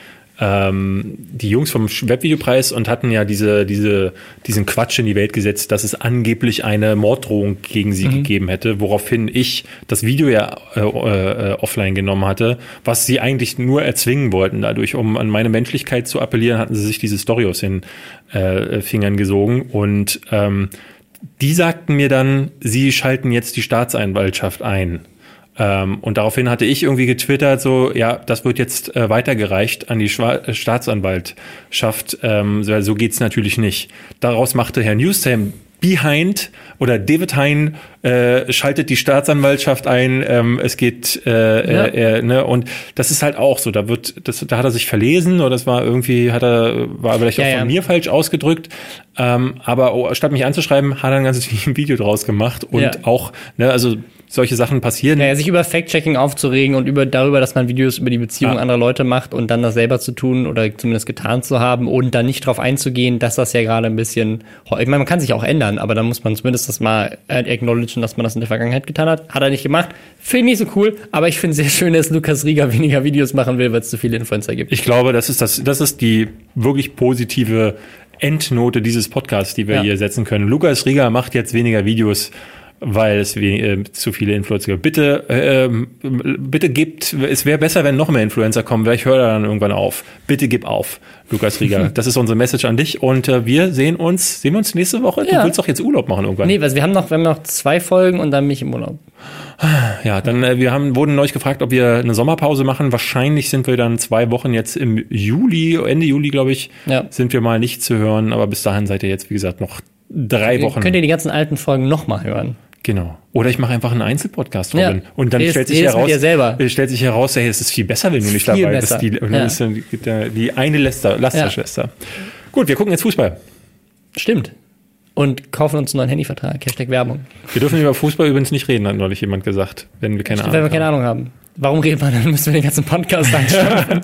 ähm, die Jungs vom Webvideopreis und hatten ja diese, diese, diesen Quatsch in die Welt gesetzt, dass es angeblich eine Morddrohung gegen sie gegeben hätte, woraufhin ich das Video ja äh, äh, offline genommen hatte, was sie eigentlich nur erzwingen wollten. Dadurch, um an meine Menschlichkeit zu appellieren, hatten sie sich diese Story aus den äh, Fingern gesogen und ähm, die sagten mir dann, sie schalten jetzt die Staatsanwaltschaft ein. Ähm, und daraufhin hatte ich irgendwie getwittert, so, ja, das wird jetzt äh, weitergereicht an die Schwa Staatsanwaltschaft. Ähm, so, so geht's natürlich nicht. Daraus machte Herr Newsam Behind oder David Hein äh, schaltet die Staatsanwaltschaft ein. Ähm, es geht, äh, Ja. äh, äh, ne, und das ist halt auch so. Da wird, das, da hat er sich verlesen oder das war irgendwie, hat er, war vielleicht Ja, auch von ja. mir falsch ausgedrückt. Ähm, aber oh, statt mich anzuschreiben, hat er ein ganzes Video draus gemacht und auch, ne, also solche Sachen passieren. Naja, sich über Fact-Checking aufzuregen und über darüber, dass man Videos über die Beziehung Ja. anderer Leute macht und dann das selber zu tun oder zumindest getan zu haben und dann nicht darauf einzugehen, dass das ja gerade ein bisschen, ich meine, man kann sich auch ändern, aber dann muss man zumindest das mal äh, acknowledgen, dass man das in der Vergangenheit getan hat. Hat er nicht gemacht. Finde ich nicht so cool, aber ich finde sehr schön, dass Lukas Rieger weniger Videos machen will, weil es zu viele Influencer gibt. Ich glaube, das ist das, das ist die wirklich positive Endnote dieses Podcasts, die wir Ja. hier setzen können. Lukas Rieger macht jetzt weniger Videos, weil es we äh, zu viele Influencer gibt. Bitte, äh, bitte gebt, es wäre besser, wenn noch mehr Influencer kommen, vielleicht hört er dann irgendwann auf. Bitte gib auf, Lukas Rieger. das ist unsere Message an dich und äh, wir sehen uns, sehen wir uns nächste Woche? Ja. Du willst doch jetzt Urlaub machen irgendwann. Nee, also wir haben noch, wir haben noch zwei Folgen und dann bin ich im Urlaub. Ja, dann äh, wir haben wurden neulich gefragt, ob wir eine Sommerpause machen. Wahrscheinlich sind wir dann zwei Wochen jetzt im Juli, Ende Juli, glaube ich, Ja. sind wir mal nicht zu hören. Aber bis dahin seid ihr jetzt, wie gesagt, noch drei Wochen. Könnt ihr die ganzen alten Folgen nochmal hören? genau. Oder ich mache einfach einen Einzelpodcast, Ja. Robin. Und dann Redest- stellt sich heraus, stellt sich heraus, hey, es ist viel besser, wenn du nicht dabei bist. Die, und dann Ja. ist dann die, eine Lester, Lasterschwester. Gut, wir gucken jetzt Fußball. Stimmt. Und kaufen uns einen neuen Handyvertrag. Hashtag Werbung. Wir dürfen über Fußball übrigens nicht reden, hat neulich jemand gesagt, wenn wir keine Ahnung Wenn wir haben. keine Ahnung haben. Warum reden wir, dann müssen wir den ganzen Podcast einstampfen.